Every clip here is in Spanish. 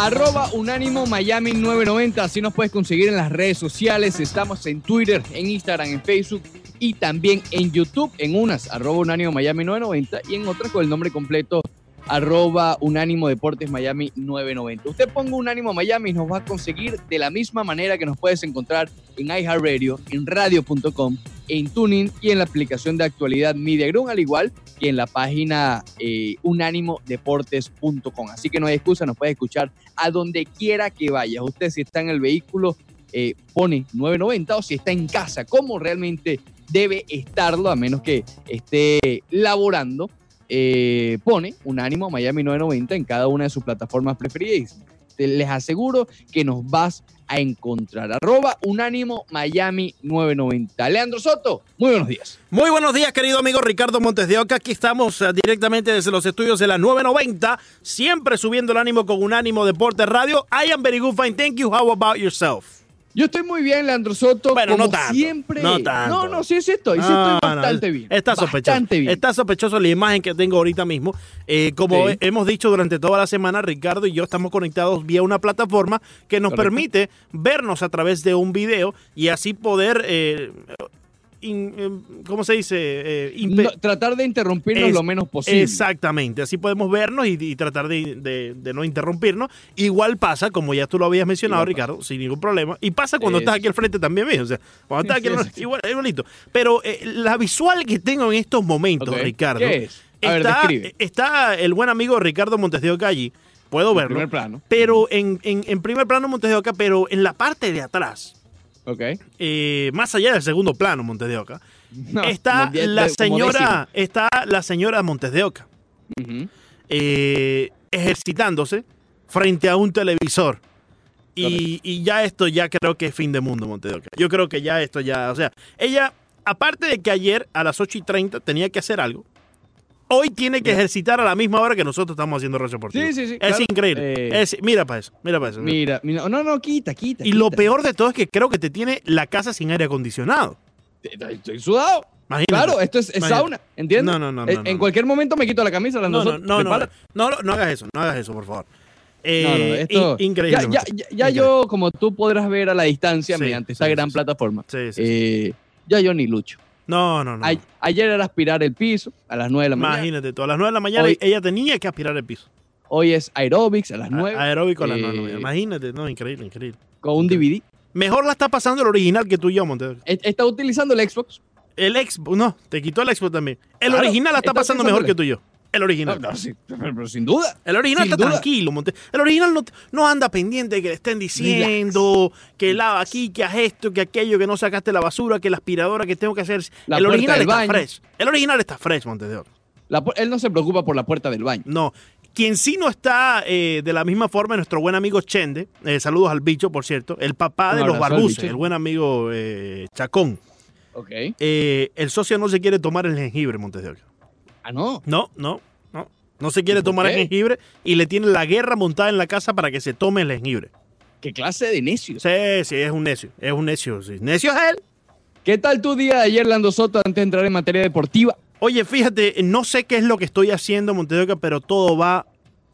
Arroba Unánimo Miami 990, así nos puedes conseguir en las redes sociales. Estamos en Twitter, en Instagram, en Facebook y también en YouTube. En unas, arroba Unánimo Miami 990 y en otras con el nombre completo, arroba Unánimo Deportes Miami 990. Usted ponga Unánimo Miami y nos va a conseguir de la misma manera que nos puedes encontrar en iHeartRadio, en radio.com, en Tuning y en la aplicación de actualidad Media Group, al igual que en la página eh, unánimodeportes.com. Así que no hay excusa, nos puede escuchar a donde quiera que vaya. Usted si está en el vehículo eh, pone 990 o si está en casa, como realmente debe estarlo, a menos que esté laborando, eh, pone Unánimo Miami 990 en cada una de sus plataformas preferidas. Les aseguro que nos vas a encontrar. Arroba Unánimo Miami 990. Leandro Soto, muy buenos días. Muy buenos días, querido amigo Ricardo Montes de Oca. Aquí estamos eh, directamente desde los estudios de la 990, siempre subiendo el ánimo con un ánimo Deporte Radio. I am very good, fine. Thank you. How about yourself? Yo estoy muy bien, Leandro Soto. Bueno, como no tanto, siempre. no tanto. No, no, sí, sí estoy. Sí No, estoy bastante bien. Está sospechoso. Bastante bien. Está sospechoso la imagen que tengo ahorita mismo. Eh, como Sí. hemos dicho durante toda la semana, Ricardo y yo estamos conectados vía una plataforma que nos Correcto. permite vernos a través de un video y así poder, eh, in- eh, ¿cómo se dice? Eh, No, tratar de interrumpirnos Es- lo menos posible. Exactamente, así podemos vernos y, y tratar de, de- de no interrumpirnos. Igual pasa, como ya tú lo habías mencionado, Igual pasa. Ricardo, sin ningún problema. Y pasa cuando Es- estás aquí al frente también, mío. O sea, cuando estás aquí, Sí, al- igual, igualito. Pero eh, la visual que tengo en estos momentos. Ricardo, ¿Qué es? A ver, está, el buen amigo Ricardo Montes de Oca allí. Puedo En verlo. primer plano. Pero en, en- en primer plano Montes de Oca, pero en la parte de atrás, Ok. eh, más allá del segundo plano Montes de Oca, No, está la de- señora, está la señora Montes de Oca eh, ejercitándose frente a un televisor. Y, y ya esto ya creo que es fin de mundo, Montedoca. Yo creo que ya esto ya, o sea, ella, aparte de que ayer a las 8 y 30 tenía que hacer algo, hoy tiene que ejercitar a la misma hora que nosotros estamos haciendo Rayo Deportivo. Sí, sí, sí, Es claro. increíble. Eh, Es- mira para eso, mira para eso. Mira, mira, no, no, quita, quita. y lo quita. peor de todo es que creo que te tiene la casa sin aire acondicionado. Estoy, sudado. Imagínate. Claro, esto es, es sauna, ¿entiendes? No, no, no, no, En, no, en no. cualquier momento me quito la camisa, Leandro No, no, no, no, no, no, no hagas eso, no hagas eso, por favor. Eh, No, no, esto, in- increíble. Ya, ya, ya- ya yo, como tú podrás ver a la distancia Sí, mediante esta sí, gran sí, plataforma, Sí, sí, sí. eh, ya yo ni lucho. No, no, no. A- ayer era aspirar el piso a las 9 de la mañana. Imagínate, tú, a las 9 de la mañana Hoy- ella tenía que aspirar el piso. Hoy es aerobics a las 9 A- Aeróbico a las 9 de la Eh, mañana. Imagínate, no, increíble, increíble. con un DVD. Mejor la está pasando el original que tú y yo, Montes. E- Está utilizando el Xbox. El Xbox, no, te quitó el Xbox también. El Claro, original la está, está pasando mejor que tú y yo. El original. No, no, sí, pero, sin duda. El original Sin está duda. tranquilo, Montes. El original no, no anda pendiente de que le estén diciendo que lava aquí, que haz esto, que aquello, que no sacaste la basura, que la aspiradora que tengo que hacer. La el original está baño. fresh. El original está fresh, Montes de Oro. La él no se preocupa por la puerta del baño. No. Quien sí no está eh, de la misma forma es nuestro buen amigo Chende. Eh, saludos al bicho, por cierto. El papá de los barbuces, el buen amigo eh, Chacón. Ok. El socio no se quiere tomar el jengibre, Montes de Oca. Ah, no. No, no, no. No se quiere ¿Por tomar el jengibre y le tiene la guerra montada en la casa para que se tome el jengibre. ¿Qué clase de necio? Sí, sí, es un necio. Es un necio, sí. Necio es él. ¿Qué tal tu día de ayer, Lando Soto, antes de entrar en materia deportiva? Oye, fíjate, no sé qué es lo que estoy haciendo, Montes de Oca, pero todo va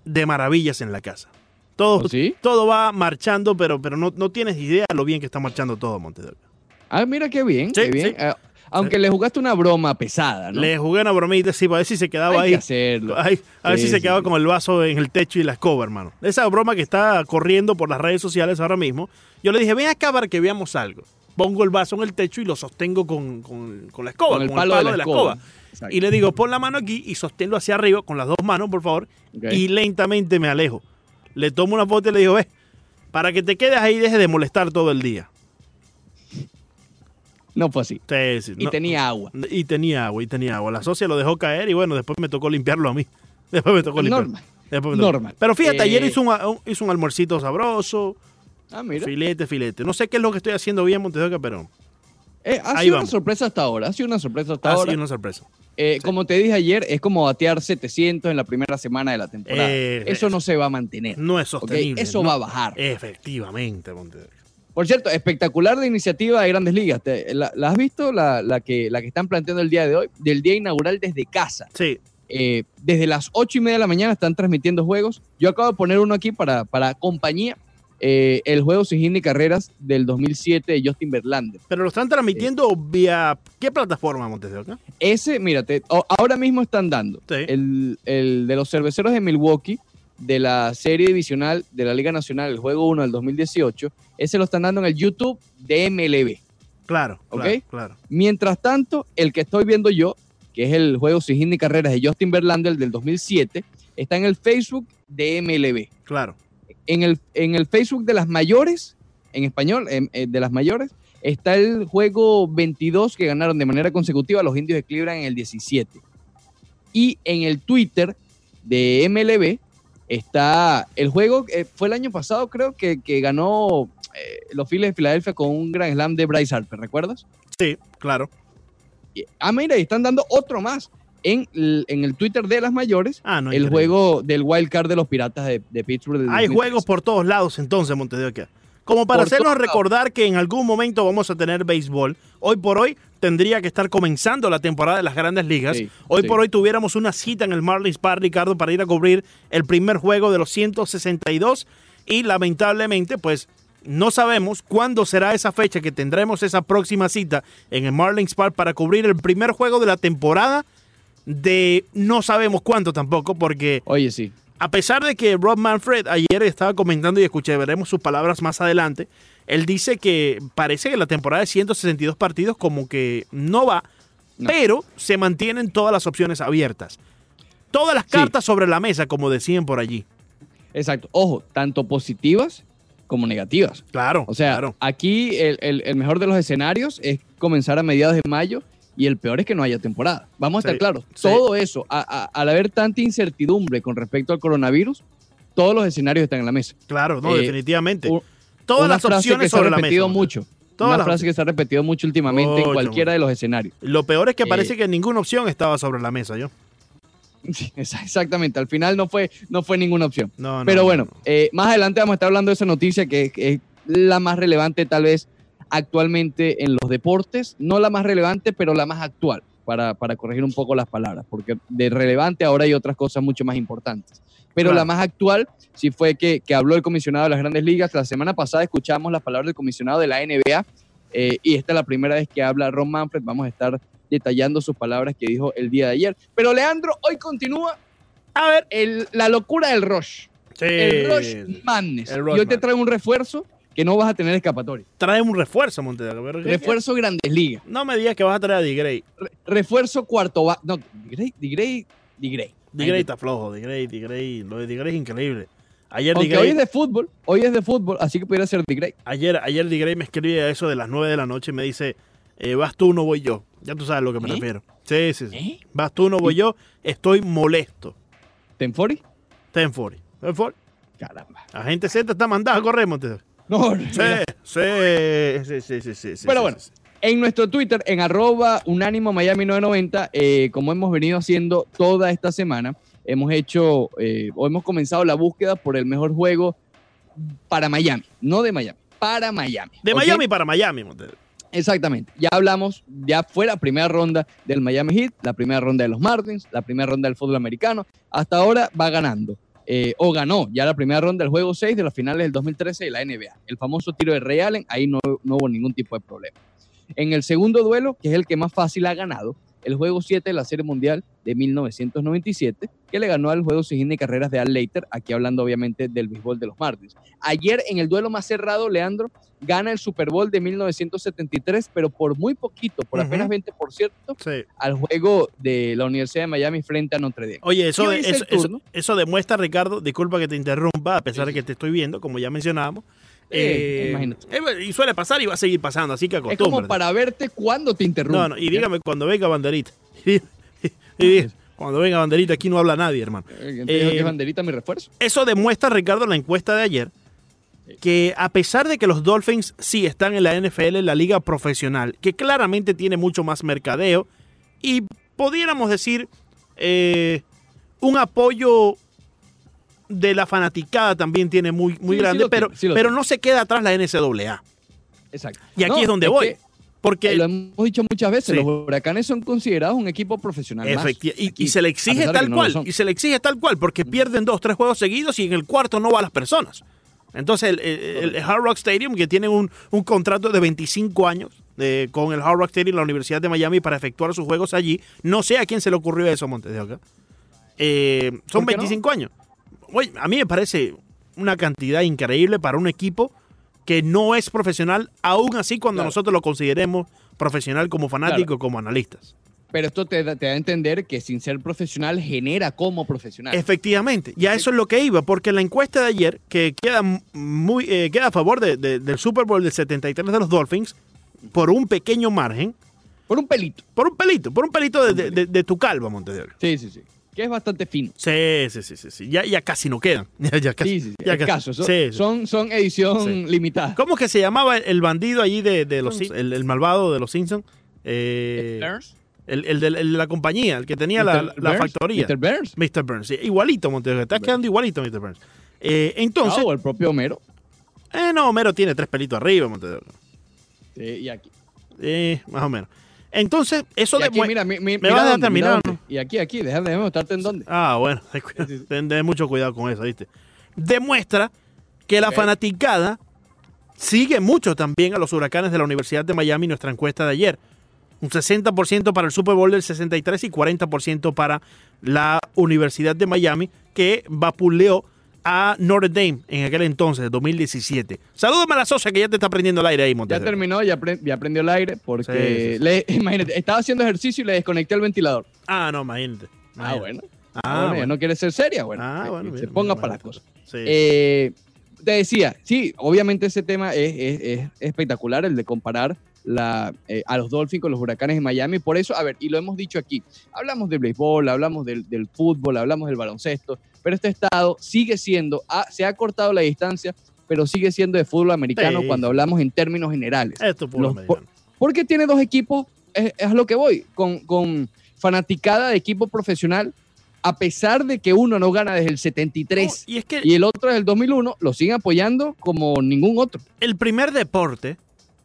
de maravillas en la casa. Todo, ¿Oh, sí? todo va marchando, pero, pero no, no tienes idea lo bien que está marchando todo, Montes de Oca. Ah, mira qué bien, Sí, qué bien. sí. Ah, aunque le jugaste una broma pesada, ¿no? Le jugué una bromita así para ver si se quedaba Hay ahí. que hacerlo. Ay, a ver Sí, si se sí, quedaba sí. con el vaso en el techo y la escoba, hermano. Esa broma que está corriendo por las redes sociales ahora mismo. Yo le dije, ven acá para que veamos algo. Pongo el vaso en el techo y lo sostengo con, con- con la escoba, Con el palo de la escoba. Exacto. Y le digo, pon la mano aquí y sosténlo hacia arriba con las dos manos, por favor. Y lentamente me alejo. Le tomo una foto y le digo, ve, para que te quedes ahí y dejes de molestar todo el día. No fue así. Sí, sí, Y no- tenía agua. y tenía agua, y tenía agua. La socia lo dejó caer y bueno, después me tocó limpiarlo a mí. Después me tocó limpiarlo. Normal. Después me tocó. Normal. Pero fíjate, Eh, ayer hizo un, hizo un almuercito sabroso, Ah, mira. filete, filete. No sé qué es lo que estoy haciendo bien, Montedoca, pero Eh, ha sido una sorpresa hasta ahora. Ha sido una sorpresa hasta ha ahora. sido una sorpresa. Eh, Como te dije ayer, es como batear 700 en la primera semana de la temporada. Eh, eso no se va a mantener. No es sostenible. Eso no. va a bajar. Efectivamente, Montedoca. Por cierto, espectacular la iniciativa de Grandes Ligas. ¿Te- ¿La, la has visto? La, la que, la que están planteando el día de hoy, del día inaugural desde casa. Sí, Eh, desde las 8 y media de la mañana están transmitiendo juegos. Yo acabo de poner uno aquí para, para compañía. eh, el juego Sin ni Carreras del 2007 de Justin Verlander. Pero lo están transmitiendo vía. ¿Qué plataforma, Montes de Oca? Ese, mírate, ahora mismo están dando Sí. el, el de los cerveceros de Milwaukee, de la serie divisional de la Liga Nacional, el juego 1 del 2018. Ese lo están dando en el YouTube de MLB. Claro, claro, Ok. claro. Mientras tanto, el que estoy viendo yo, que es el juego Sin ni Carreras de Justin Verlander del 2007, está en el Facebook de MLB. Claro. En el, en el Facebook de las mayores, en español, em, eh, de las mayores, está el juego 22 que ganaron de manera consecutiva los indios de Cleveland en el 17. Y en el Twitter de MLB está el juego, eh, fue el año pasado creo que, que ganó eh, los Phillies de Filadelfia con un gran slam de Bryce Harper, ¿recuerdas? Sí, claro. Ah, mira, y están dando otro más en, el- en el Twitter de las mayores, Ah, no. el increíble. juego del wild card de los Piratas de, de Pittsburgh. Hay 2013. juegos por todos lados entonces, Montes de Oca. Como para hacernos recordar que en algún momento vamos a tener béisbol. Hoy por hoy tendría que estar comenzando la temporada de las grandes ligas. Sí, hoy sí. por hoy tuviéramos una cita en el Marlins Park, Ricardo, para ir a cubrir el primer juego de los 162 y lamentablemente, pues no sabemos cuándo será esa fecha que tendremos esa próxima cita en el Marlins Park para cubrir el primer juego de la temporada de no sabemos cuánto tampoco, porque Oye, sí. A pesar de que Rob Manfred ayer estaba comentando y escuché, veremos sus palabras más adelante, él dice que parece que la temporada de 162 partidos como que no va, No. pero se mantienen todas las opciones abiertas. Todas las Sí. cartas sobre la mesa, como decían por allí. Exacto. Ojo, tanto positivas como negativas. Claro, O sea, claro. aquí el, el- el mejor de los escenarios es comenzar a mediados de mayo y el peor es que no haya temporada. Vamos a estar Sí, claros. sí. Todo eso, a- a- al haber tanta incertidumbre con respecto al coronavirus, todos los escenarios están en la mesa. Claro, no, eh, definitivamente. un- Todas Una las frase opciones que se ha sobre la mesa. repetido mucho. Todas una las frase que se ha repetido mucho últimamente en cualquiera de los escenarios. Lo peor es que Eh, parece que ninguna opción estaba sobre la mesa, yo. Sí, Exactamente, al final no fue, no fue ninguna opción. No, no, Pero no, bueno, no. eh, más adelante vamos a estar hablando de esa noticia que, que es la más relevante tal vez actualmente en los deportes, no la más relevante, pero la más actual, para, para corregir un poco las palabras, porque de relevante ahora hay otras cosas mucho más importantes. Pero Claro. la más actual sí fue que, que habló el comisionado de las grandes ligas. La semana pasada escuchamos las palabras del comisionado de la NBA eh, y esta es la primera vez que habla Ron Manfred. Vamos a estar detallando sus palabras que dijo el día de ayer. Pero Leandro, hoy continúa A ver. el- la locura del Rush. Sí. El Rush Madness. el y te traigo un refuerzo que no vas a tener escapatoria. Trae un refuerzo, Montes de Oca, pero ¿qué- Refuerzo Grandes Ligas. No me digas que vas a traer a D-Gray. Re- refuerzo cuarto ba No, Digrey, Digrey, Digrey. D-Gray está flojo, D-Gray, D-Gray. Lo de D-Gray es increíble. Ayer Aunque hoy es de fútbol, hoy es de fútbol, así que pudiera ser Digrey. Ayer, ayer D-Gray me escribe a eso de las 9 de la noche y me dice, eh, vas tú, no voy yo. Ya tú sabes a lo que me ¿Eh? refiero. Sí, sí, sí. ¿Eh? Vas tú, no voy ¿Y? yo. Estoy molesto. ¿Tenfori? Ten 40. Ten 40. Caramba. Agente Z está mandado a correr, Montes. No, Sí, sí, sí, sí, sí, sí, sí, Bueno, sí, bueno. sí. En nuestro Twitter, en arroba unánimo Miami 990, eh, como hemos venido haciendo toda esta semana, hemos hecho eh, o hemos comenzado la búsqueda por el mejor juego para Miami, no de Miami, para Miami. De. Miami para Miami, Montes. Exactamente. Ya hablamos, ya fue la primera ronda del Miami Heat, la primera ronda de los Martins, la primera ronda del fútbol americano. Hasta ahora va ganando. Eh, o ganó ya la primera ronda del juego 6 de las finales del 2013 de la NBA. El famoso tiro de Ray Allen, ahí no, no hubo ningún tipo de problema. En el segundo duelo, que es el que más fácil ha ganado, el juego 7 de la Serie Mundial de 1997, que le ganó al juego sin de carreras de Al Leiter, aquí hablando obviamente del béisbol de los Martins. Ayer, en el duelo más cerrado, Leandro gana el Super Bowl de 1973, pero por muy poquito, por apenas 20%, Sí. al juego de la Universidad de Miami frente a Notre Dame. Oye, eso, de- eso, eso- eso demuestra, Ricardo, disculpa que te interrumpa, a pesar de que te estoy viendo, como ya mencionábamos. Eh, eh, imagínate. eh, y suele pasar y va a seguir pasando, así que Es como acostúmbrate. para verte cuando te interrumpo. No, no, y dígame cuando venga Banderita. Y, y- cuando venga Banderita, aquí no habla nadie, hermano. Eh, Eh, que es banderita mi refuerzo. Eso demuestra, Ricardo, la encuesta de ayer, que a pesar de que los Dolphins sí están en la NFL, en la liga profesional, que claramente tiene mucho más mercadeo y pudiéramos decir eh, un apoyo de la fanaticada también tiene muy, muy Sí, grande, pero, tiene, sí lo pero tiene. no se queda atrás la NCAA. Exacto. Y aquí No, es donde voy. que- Porque lo hemos dicho muchas veces, los huracanes son considerados un equipo profesional. más. Efecti- y, Aquí, y se le exige tal no cual, y se le exige tal cual, porque pierden dos, tres juegos seguidos y en el cuarto no va las personas. Entonces el, el- el Hard Rock Stadium, que tiene un, un contrato de 25 años eh, con el Hard Rock Stadium, la Universidad de Miami, para efectuar sus juegos allí, no sé a quién se le ocurrió eso, Montes de Oca. Eh, son ¿Por qué no? 25 años. Oye, a mí me parece una cantidad increíble para un equipo que no es profesional, aún así cuando Claro. nosotros lo consideremos profesional como fanático, como analistas. Pero esto te, da- te da a entender que sin ser profesional genera como profesional. Efectivamente, y a eso es lo que iba, porque la encuesta de ayer, que queda, muy, eh, queda a favor de- de- del Super Bowl del 73 de los Dolphins, por un pequeño margen, Por un pelito. por un pelito, por un pelito de tu calva, Montevideo. Sí, sí, sí. Que es bastante fino. Sí, sí, sí, sí, sí. Ya, ya casi no quedan. Ya, ya casi, Sí, sí, sí. ya casi. Son, Sí, sí. son, son edición Sí. limitada. ¿Cómo que se llamaba el bandido allí de, de los el, el malvado de los Simpsons? Eh, Burns. el, el de, el de la compañía, el que tenía la, Mr. la Burns, factoría. Mr. Burns. Mr. Burns. sí, igualito. Estás Burns. quedando igualito, Mr. Burns. Eh, entonces, o el propio Homero. eh, no, Homero tiene tres pelitos arriba, Montevideo. Sí, y aquí. Eh, más o menos. Entonces, eso demue- mira, mi- mi- ¿Me vas a terminar. Y aquí, aquí, déjame, mostrarte en dónde. Ah, bueno, ten, ten mucho cuidado con eso, ¿viste? Demuestra que la fanaticada sigue mucho también a los huracanes de la Universidad de Miami, nuestra encuesta de ayer. Un 60% para el Super Bowl del 63 y 40% para la Universidad de Miami, que vapuleó a Notre Dame en aquel entonces, 2017. Salúdame a la socia que ya te está prendiendo el aire ahí, Ya Montes. terminó, ya, pre- ya prendió el aire porque, Sí, sí, sí. le- imagínate, estaba haciendo ejercicio y le desconecté el ventilador. Ah, no, imagínate. Ah, bueno. Ah, Ah, bueno, ya bueno. no quiere ser seria, bueno. Ah, bueno, que se bien, ponga bien, para las bien. cosas. Sí. Eh, te decía, sí, obviamente ese tema es, es- es espectacular, el de comparar la, eh, a los Dolphins con los huracanes de Miami. Por eso, a ver, y lo hemos dicho aquí, hablamos de béisbol, hablamos del, del fútbol, hablamos del baloncesto, pero este estado sigue siendo, ha- se ha cortado la distancia, pero sigue siendo de fútbol americano Sí. cuando hablamos en términos generales. Esto fue los- americano. Porque tiene dos equipos, es, lo que voy, con, con fanaticada de equipo profesional, a pesar de que uno no gana desde el 73 No, y es que y el otro es el 2001, lo siguen apoyando como ningún otro. el primer deporte,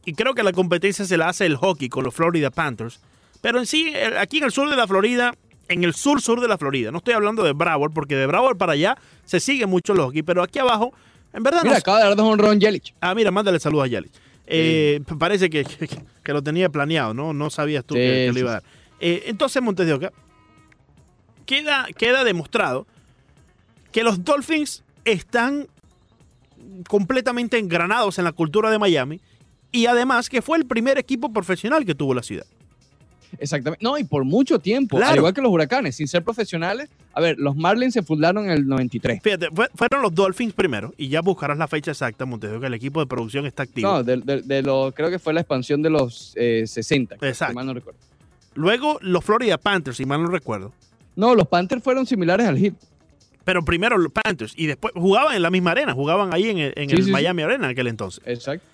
y creo que la competencia se la hace el hockey con los Florida Panthers, pero en sí, aquí en el sur de la Florida, en el sur-sur de la Florida, no estoy hablando de Broward, porque de Broward para allá se sigue mucho el hockey, pero aquí abajo, en verdad Mira, no. acaba de dar dos honrón Yelich. Ah, mira, mándale saludos a Yali. Eh, Parece que, que- que lo tenía planeado, ¿no? No sabías tú Sí, que, que le iba a dar. Eh, entonces, Montes de Oca, queda, queda demostrado que los Dolphins están completamente engranados en la cultura de Miami y además que fue el primer equipo profesional que tuvo la ciudad. Exactamente. No, y por mucho tiempo, Claro. al igual que los huracanes, sin ser profesionales. A ver, los Marlins se fundaron en el 93. Fíjate, fue- fueron los Dolphins primero y ya buscarás la fecha exacta, de Oca, el equipo de producción está activo. No, de, de- de lo, creo que fue la expansión de los eh, 60. si Exacto. mal no recuerdo. Luego los Florida Panthers, si mal no recuerdo. No, los Panthers fueron similares al Heat. Pero primero los Panthers y después jugaban en la misma arena, jugaban ahí en el, en Sí, el sí, sí. Miami Arena en aquel entonces. Exacto.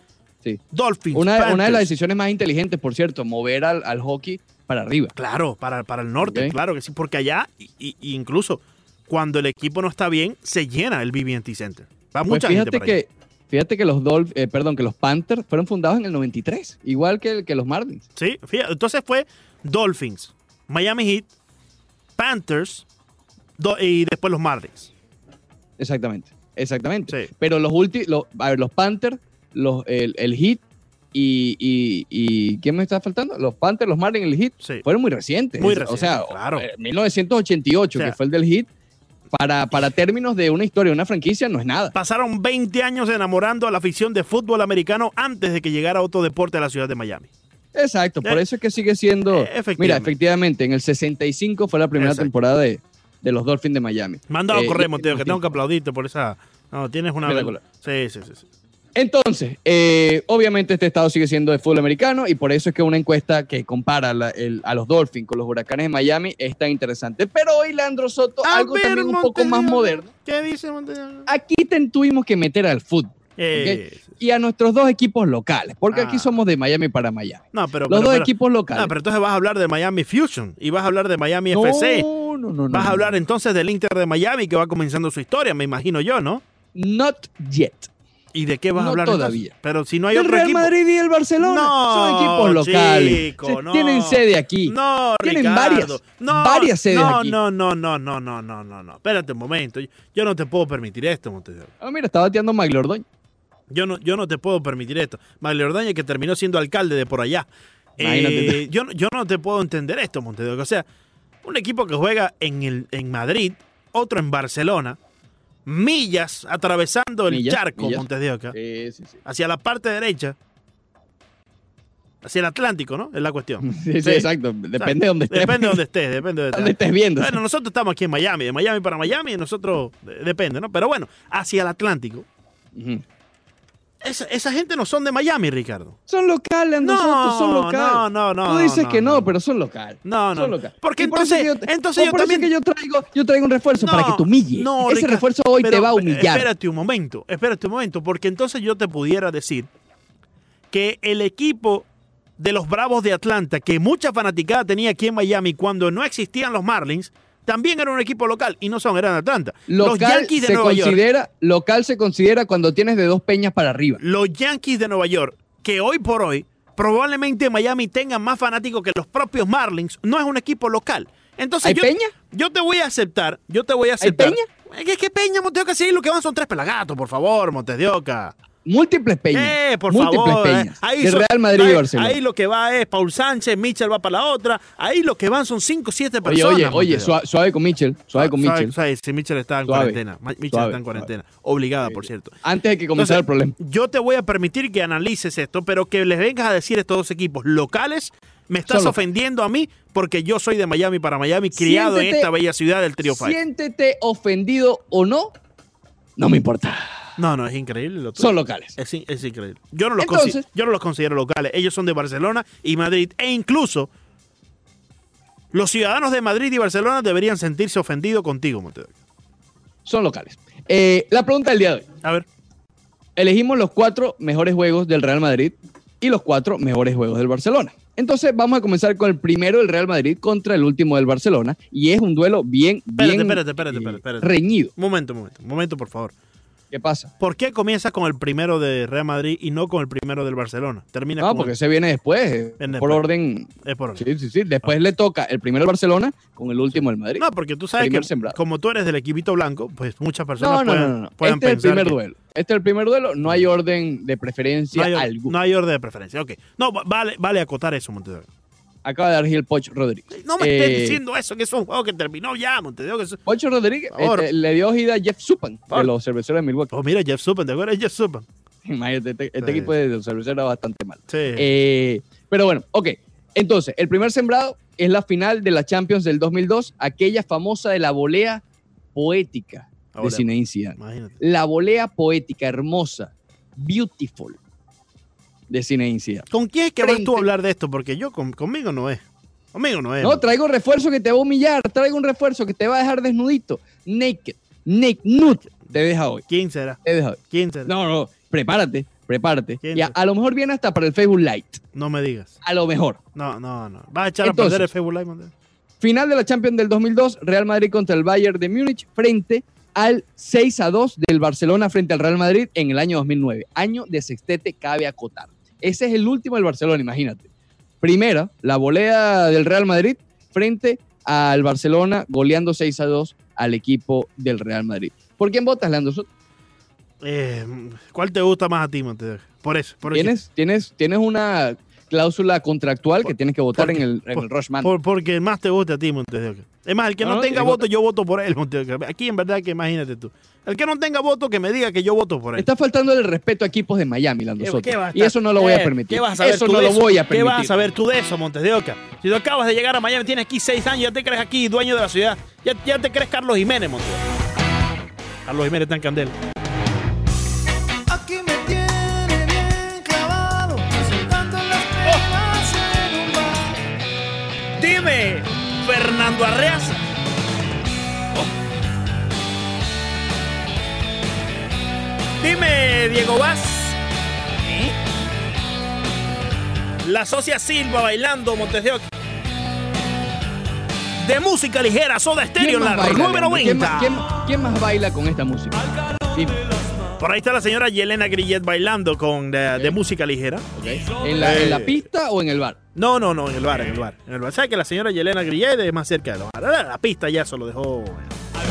Sí. Dolphins. Una, una de las decisiones más inteligentes, por cierto, mover al, al hockey para arriba. Claro, para, para el norte, claro que sí, porque allá, y, incluso cuando el equipo no está bien, se llena el BB&T Center. Va Pues mucha gente fíjate allá. que, fíjate que los Dolph- eh, perdón, que los Panthers fueron fundados en el 93, igual que, que los Marlins. Sí, fíjate, entonces fue Dolphins, Miami Heat, Panthers do- y después los Marlins. Exactamente, exactamente. Sí. Pero los últimos, a ver, los Panthers, los, el, el Heat y, y, y ¿quién me está faltando? Los Panthers, los Marlins el Heat Sí. fueron muy recientes. Muy O sea, recientes, claro. eh, 1988, O sea, que fue el del Heat, para, para términos de una historia, una franquicia, no es nada. Pasaron 20 años enamorando a la afición de fútbol americano antes de que llegara otro deporte a la ciudad de Miami. Exacto, por Eh, eso es que sigue siendo. eh, efectivamente. Mira, efectivamente, en el 65 fue la primera Exacto. temporada de, de los Dolphins de Miami. Mandado Eh, y- Monteo, que tengo que aplaudirte por esa. No, tienes una. Sí, sí, sí. sí. Entonces, eh, obviamente este estado sigue siendo de fútbol americano y por eso es que una encuesta que compara la- el- a los Dolphins con los huracanes de Miami es tan interesante. Pero hoy, Leandro Soto, A algo ver, también un poco más moderno. ¿Qué dice Monteo? Aquí te tuvimos que meter al fútbol Eh, y a nuestros dos equipos locales, porque aquí Ah. somos de Miami para Miami. No, pero. Los pero- dos pero- equipos locales. No, pero entonces vas a hablar de Miami Fusion y vas a hablar de Miami no, FC. no, no, no. Vas a hablar entonces del Inter de Miami que va comenzando su historia, me imagino yo, ¿no? Not yet. ¿Y de qué vas No a hablar todavía. entonces? Pero si no hay el otro Real equipo. Madrid y el Barcelona No, son equipos locales. chico, Se- no. Tienen sede aquí. No, Tienen Ricardo. varias, No, varias sedes no, aquí. No, no, no, no, no, no, no, no. Espérate un momento. Yo, no te puedo permitir esto, Montes de Oca. Ah, mira, está bateando Magli Ordoño. Yo no, yo no te puedo permitir esto. Magli Ordaña, que terminó siendo alcalde de por allá. Eh, yo, no- yo no te puedo entender esto, Montes de Oca. O sea, un equipo que juega en, el, en Madrid, otro en Barcelona, millas atravesando el Millas, charco, millas. Montes de Oca, Sí, sí, sí. hacia la parte derecha, hacia el Atlántico, ¿no? Es la cuestión. Sí, sí, exacto. Depende de donde estés. Depende de donde estés, depende de donde estés viendo. Bueno, nosotros estamos aquí en Miami, de Miami para Miami, y nosotros, de- depende, ¿no? Pero bueno, hacia el Atlántico. Ujú. Esa, esa gente no son de Miami, Ricardo. Son locales, No, nosotros son locales. no, no, no, Tú dices no, que no, no. pero son locales. No, no. Son locales. Porque por entonces, yo- entonces yo por eso también. que yo traigo, yo traigo un refuerzo para que te humille. no, Ese Ricardo, refuerzo hoy te va a eh, humillar. Espérate un momento, espérate un momento, porque entonces yo te pudiera decir que el equipo de los Bravos de Atlanta, que mucha fanaticada tenía aquí en Miami cuando no existían los Marlins, también era un equipo local y no son, eran Atlanta. los Yankees de se Nueva York. considera, local se considera cuando tienes de dos peñas para arriba. Los Yankees de Nueva York, que hoy por hoy probablemente Miami tengan más fanáticos que los propios Marlins, no es un equipo local. Entonces ¿Hay yo, peña? yo te voy a aceptar, yo te voy a aceptar. peña? Es que peña, Montes de Oca, sí, lo que van son tres pelagatos, por favor, Montes de Oca. Múltiples peñas. Eh, por múltiples favor. eh. peñas. Ahí de son- Real Madrid ahí, y Barcelona. Ahí lo que va es Paul Sánchez, Mitchell va para la otra. Ahí lo que van son cinco, siete oye, personas. oye, oye, Oca. suave, suave con Mitchell. Suave con Suave, Mitchell. suave, sí, Mitchell está en Suave. cuarentena. Mitchell Suave, está en cuarentena. Obligada, por cierto. Antes de que comenzara el problema. Yo te voy a permitir que analices esto, pero que les vengas a decir a estos dos equipos locales, me estás Solo. ofendiendo a mí porque yo soy de Miami para Miami, criado en Siéntete- esta bella ciudad del Trio Five. Siéntete ofendido o no, no me importa. No, no, es increíble. Lo. Son locales. Es, in- es increíble. Yo no, los Entonces- consi- yo no los considero locales. Ellos son de Barcelona y Madrid. E incluso los ciudadanos de Madrid y Barcelona deberían sentirse ofendidos contigo, Montevideo. Son locales. Eh, la pregunta del día de hoy. A ver. Elegimos los cuatro mejores juegos del Real Madrid y los cuatro mejores juegos del Barcelona. Entonces vamos a comenzar con el primero del Real Madrid contra el último del Barcelona y es un duelo bien, Espérate, bien espérate, espérate, eh, espérate, espérate. reñido. Momento, momento. Momento, por favor. ¿Qué pasa? ¿Por qué comienza con el primero de Real Madrid y no con el primero del Barcelona? Termina No, con porque se viene después, eh, Viene por después. orden. es por Sí, sí, sí. Después le toca el primero del Barcelona con el último del Madrid. No, porque tú sabes Primer que sembrado. como tú eres del equipito blanco, pues muchas personas No, no, pueden, no, no, no. puedan Este es el pensar primer que duelo. Este es el primer duelo. No hay orden de preferencia no hay, alguna. no hay orden de preferencia. Ok. No, va- vale, vale acotar eso, Montevideo. Acaba de dar Gil Poch Rodríguez. No me Eh, estés diciendo eso, que es un juego que terminó ya, Montevideo. Que Pocho Rodríguez este, le dio gira a Jeff Supan de los cerveceros de Milwaukee. Oh, mira, Jeff Suppen, ¿te acuerdas de Jeff Suppen? Imagínate, este, este Sí. equipo de los cerveceros era bastante mal. Sí. Eh, pero bueno, ok. Entonces, el primer sembrado es la final de la Champions del 2002, aquella famosa de la volea poética Ahora, de Zinedine Zidane. Imagínate. La volea poética, hermosa, beautiful de Zinedine Zidane. ¿Con quién es que vas tú a hablar de esto? Porque yo, con- conmigo no es. Conmigo no es. No, traigo un refuerzo que te va a humillar, traigo un refuerzo que te va a dejar desnudito, naked, naked, nude, te deja hoy, ¿Quién será? te deja hoy. ¿Quién será? No, No, no, prepárate, prepárate. ¿Quién Y a, lo mejor viene hasta para el Facebook Lite, me digas. a lo mejor. No, no, no. Vas a echar a perder el Facebook Live, Montevideo. Final de la Champions del 2002, Real Madrid contra el Bayern de Múnich frente al 6 a 2 del Barcelona frente al Real Madrid en el año 2009. Año de sextete, cabe acotar. Ese es el último del Barcelona, imagínate. Primera, la volea del Real Madrid frente al Barcelona goleando 6 a 2 al equipo del Real Madrid. ¿Por quién votas, Leandro Soto? Eh, ¿Cuál te gusta más a ti, Montevideo? Por eso. Por eso. ¿Tienes, tienes, tienes una cláusula contractual que tienes que votar en el, en el Rushman. Por- porque más te gusta a ti, Montevideo. Es más, el que no, tenga voto, yo voto por él, Montevideo. Aquí en verdad que imagínate tú. El que no tenga voto, que me diga que yo voto por él. Está faltando el respeto a equipos de Miami, Leandro ¿Qué- Soto. qué Y eso no lo voy a permitir. ¿Qué vas a saber eso tú no de lo voy a ¿Qué permitir. vas a saber tú de eso, Montes de Oca? Si tú acabas de llegar a Miami, tienes aquí seis años, ya te crees aquí dueño de la ciudad. Ya, ya te crees Carlos Jiménez, Montes de Oca. Carlos Jiménez está en candela. Fernando Arreaza. Dime, Diego Vaz. La socia Silva bailando Montes de Oca. De música ligera, soda estéreo ¿Quién en la baila, 990. más- quién- quién más baila con esta música? Dime. Por ahí está la señora Yelena Grillet bailando con de, de música ligera. ¿En, la, ¿En la pista o en el bar? No, no, no, en el bar, en el bar. En el bar. ¿Sabes que la señora Yelena Grillet es más cerca de los bar? La pista ya se lo dejó.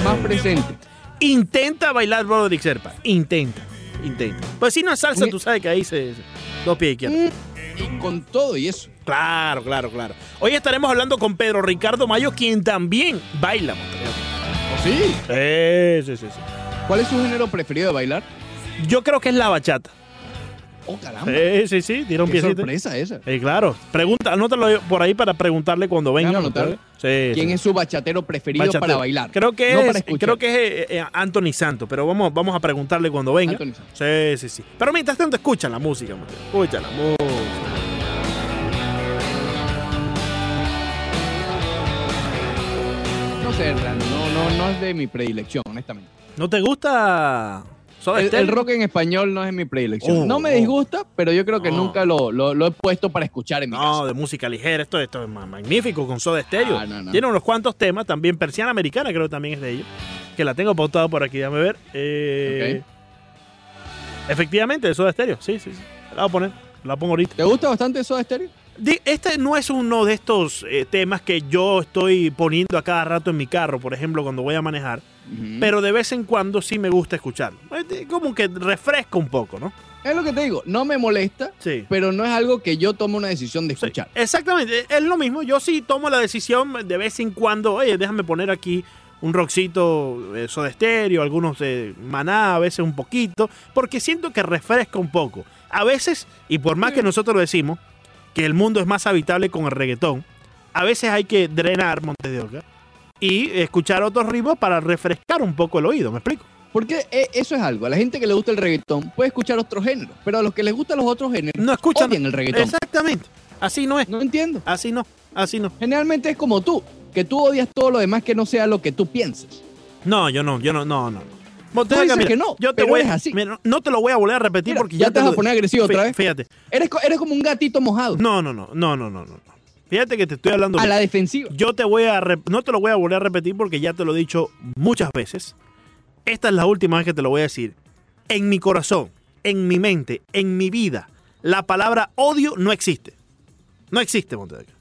Más presente. Intenta bailar Broderick Serpa. Intenta, intenta. Pues si no es salsa, tú sabes que ahí se. se- dos pies izquierdos. Mm, Y con todo y eso. Claro, claro, claro. Hoy estaremos hablando con Pedro Ricardo Mayo, quien también baila. ¿Oh, sí? Sí, sí, sí, sí. ¿Cuál es su género preferido de bailar? Yo creo que es la bachata. Oh, caramba. Sí, sí, sí. Tira un Qué piecito. sorpresa esa. Claro. Pregunta, anótalo por ahí para preguntarle cuando venga. Sí, ¿Quién sí. es su bachatero preferido Bachatero. para bailar? Creo que no es, creo que es eh, eh, Anthony Santos, pero vamos, vamos a preguntarle cuando venga. Anthony. Sí, sí, sí. Pero mientras tanto, escucha la música, Mateo. Escucha la música. No sé, no, no, no es de mi predilección, honestamente. ¿No te gusta El, rock en español no es mi predilección. Oh, no me oh. disgusta, pero yo creo que No. nunca lo, lo- lo he puesto para escuchar en mi No, casa. de música ligera, esto, esto es ma- magnífico con Soda Stereo. Ah, no, no. Tiene unos cuantos temas, también Persiana Americana, creo que también es de ellos. Que la tengo pautado por aquí, déjame ver. Eh, Efectivamente, de Soda Stereo, sí, sí, sí. La voy a poner, la pongo ahorita. ¿Te gusta bastante Soda Stereo? Este no es uno de estos eh, temas que yo estoy poniendo a cada rato en mi carro, por ejemplo, cuando voy a manejar. Pero de vez en cuando sí me gusta escucharlo. Eh, Como que refresca un poco, ¿no? Es lo que te digo, no me molesta, Sí. pero no es algo que yo tome una decisión de Sí, escuchar. exactamente, es lo mismo. Yo sí tomo la decisión de vez en cuando, oye, déjame poner aquí un rockcito eh, Soda Stereo, algunos de Maná, a veces un poquito, porque siento que refresca un poco. A veces, y por más que nosotros lo decimos, que el mundo es más habitable con el reggaetón, a veces hay que drenar Montes de Oca y escuchar otros ritmos para refrescar un poco el oído, ¿me explico? Porque eh, eso es algo. A la gente que le gusta el reggaetón puede escuchar otros géneros, pero a los que les gustan los otros géneros No escuchan odian el reggaetón. Exactamente. Así no es. No entiendo. Así no. Así no. Generalmente es como tú, que tú odias todo lo demás que no sea lo que tú piensas. No, yo no, yo no, no, no. Oca, dices mira, que no, yo te pero voy eres a- así. mira, no te lo voy a volver a repetir Mira, porque ya ya, te vas lo- a poner agresivo otra vez. Fíjate. Eres, eres como un gatito mojado. No, no, no, no, no, no, no. Fíjate que te estoy hablando. a bien. la defensiva. Yo te voy a no te lo voy a volver a repetir porque ya te lo he dicho muchas veces. Esta es la última vez que te lo voy a decir. En mi corazón, en mi mente, en mi vida, la palabra odio no existe. No existe, Montes de Oca.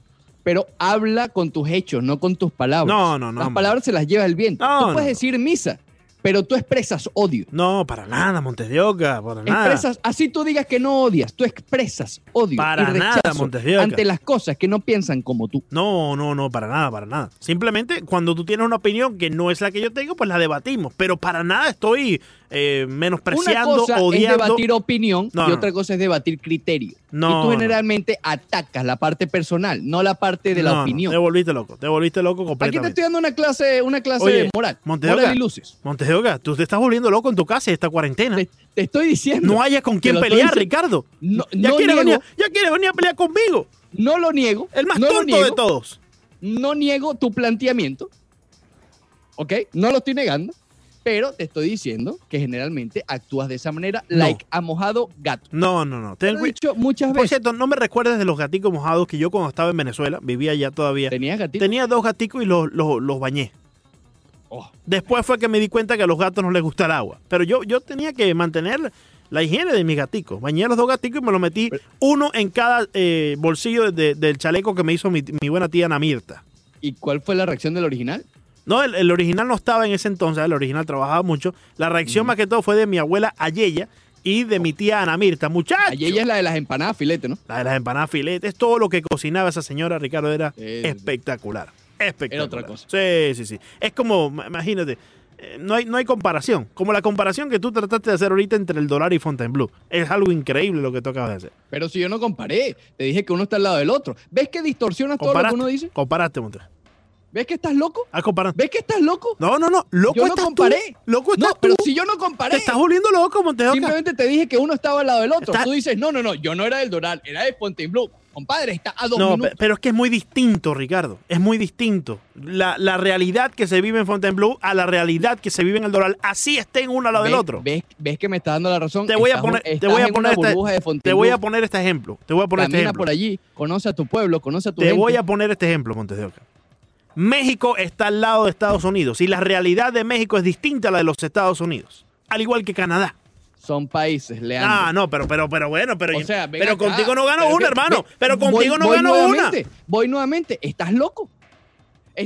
Pero habla con tus hechos, no con tus palabras. No, no, no, Las hombre. palabras se las lleva el viento. No, tú puedes no. decir misa, pero tú expresas odio. No, para nada, Montes de Oca, para nada. Expresas, así tú digas que no odias, tú expresas odio Para y nada, Montes de Oca. ante las cosas que no piensan como tú. No, no, no, para nada, para nada. Simplemente cuando tú tienes una opinión que no es la que yo tengo, pues la debatimos. Pero para nada estoy eh, Una menospreciando, cosa es debatir opinión No, y otra cosa es debatir criterio. No, y tú generalmente atacas la parte personal, no la parte de la no, opinión. te volviste loco, te volviste loco Aquí te completamente. estoy dando una clase, una clase Oye, moral. Montes de moral Oca. y luces. Oca, tú te estás volviendo loco en tu casa y esta cuarentena. Te, te estoy diciendo. No hayas con quién pelear, Ricardo. No, ya, no quieres venir, ya quieres venir a pelear conmigo. no lo niego. El más no tonto niego, de todos. No niego tu planteamiento. ¿Ok? No lo estoy negando. Pero te estoy diciendo que generalmente actúas de esa manera, No. like a mojado gato. No, no, no. Te lo he dicho muchas Por veces. cierto, no me recuerdes de los gaticos mojados que yo cuando estaba en Venezuela, vivía allá todavía. Tenías gatito. Tenía dos gaticos y los, los, los bañé. Oh. Después fue que me di cuenta que a los gatos no les gusta el agua. Pero yo, yo tenía que mantener la higiene de mis gaticos. Bañé a los dos gaticos y me lo metí uno en cada eh, bolsillo de- del chaleco que me hizo mi, mi buena tía Namirta. ¿Y cuál fue la reacción del original? No, el, el original no estaba en ese entonces, el original trabajaba mucho. La reacción más que todo fue de mi abuela Ayeya y de mi tía Ana Mirta. Muchachos. Allí ella es la de las empanadas filete, ¿no? La de las empanadas filetes, todo lo que cocinaba esa señora, Ricardo, era Sí, espectacular. Espectacular. Era otra cosa. Sí, sí, sí. Es como, ma- imagínate, eh, no hay, no hay comparación. Como la comparación que tú trataste de hacer ahorita entre el dólar y Fontainebleau. Es algo increíble lo que tú acabas de hacer. Pero si yo no comparé, te dije que uno está al lado del otro. ¿Ves que distorsionas todo lo que uno dice? comparaste, Montes. ¿Ves que estás loco? Ah, comparando. ¿Ves que estás loco? No, no, no. Loco Yo no comparé. tú. Loco estás No, pero tú. si yo no Te comparé, estás volviendo loco, Montes. de Oca. simplemente te dije que uno estaba al lado del otro. Está- Tú dices, no, no, no, yo no era del Doral, era de Fontainebleau. Compadre, está a dos No, minutos. pero es que es muy distinto, Ricardo. Es muy distinto. La, la realidad que se vive en Fontainebleau a la realidad que se vive en el Doral, así estén uno al lado del ¿Ves- otro. ¿ves, ves que me está dando la razón? Te voy a poner, te voy a poner este, te voy a poner este ejemplo. Te voy a poner este ejemplo. por allí, conoce a tu pueblo, conoce a tu Te gente. voy a poner este ejemplo, Montes de Oca. México está al lado de Estados Unidos y la realidad de México es distinta a la de los Estados Unidos, al igual que Canadá. Son países, Leandro. Ah, no, pero, pero, pero bueno, pero, O sea, pero acá. contigo no gano una, que- hermano. ve- Pero voy- contigo no voy gano una. Voy nuevamente. ¿Estás loco?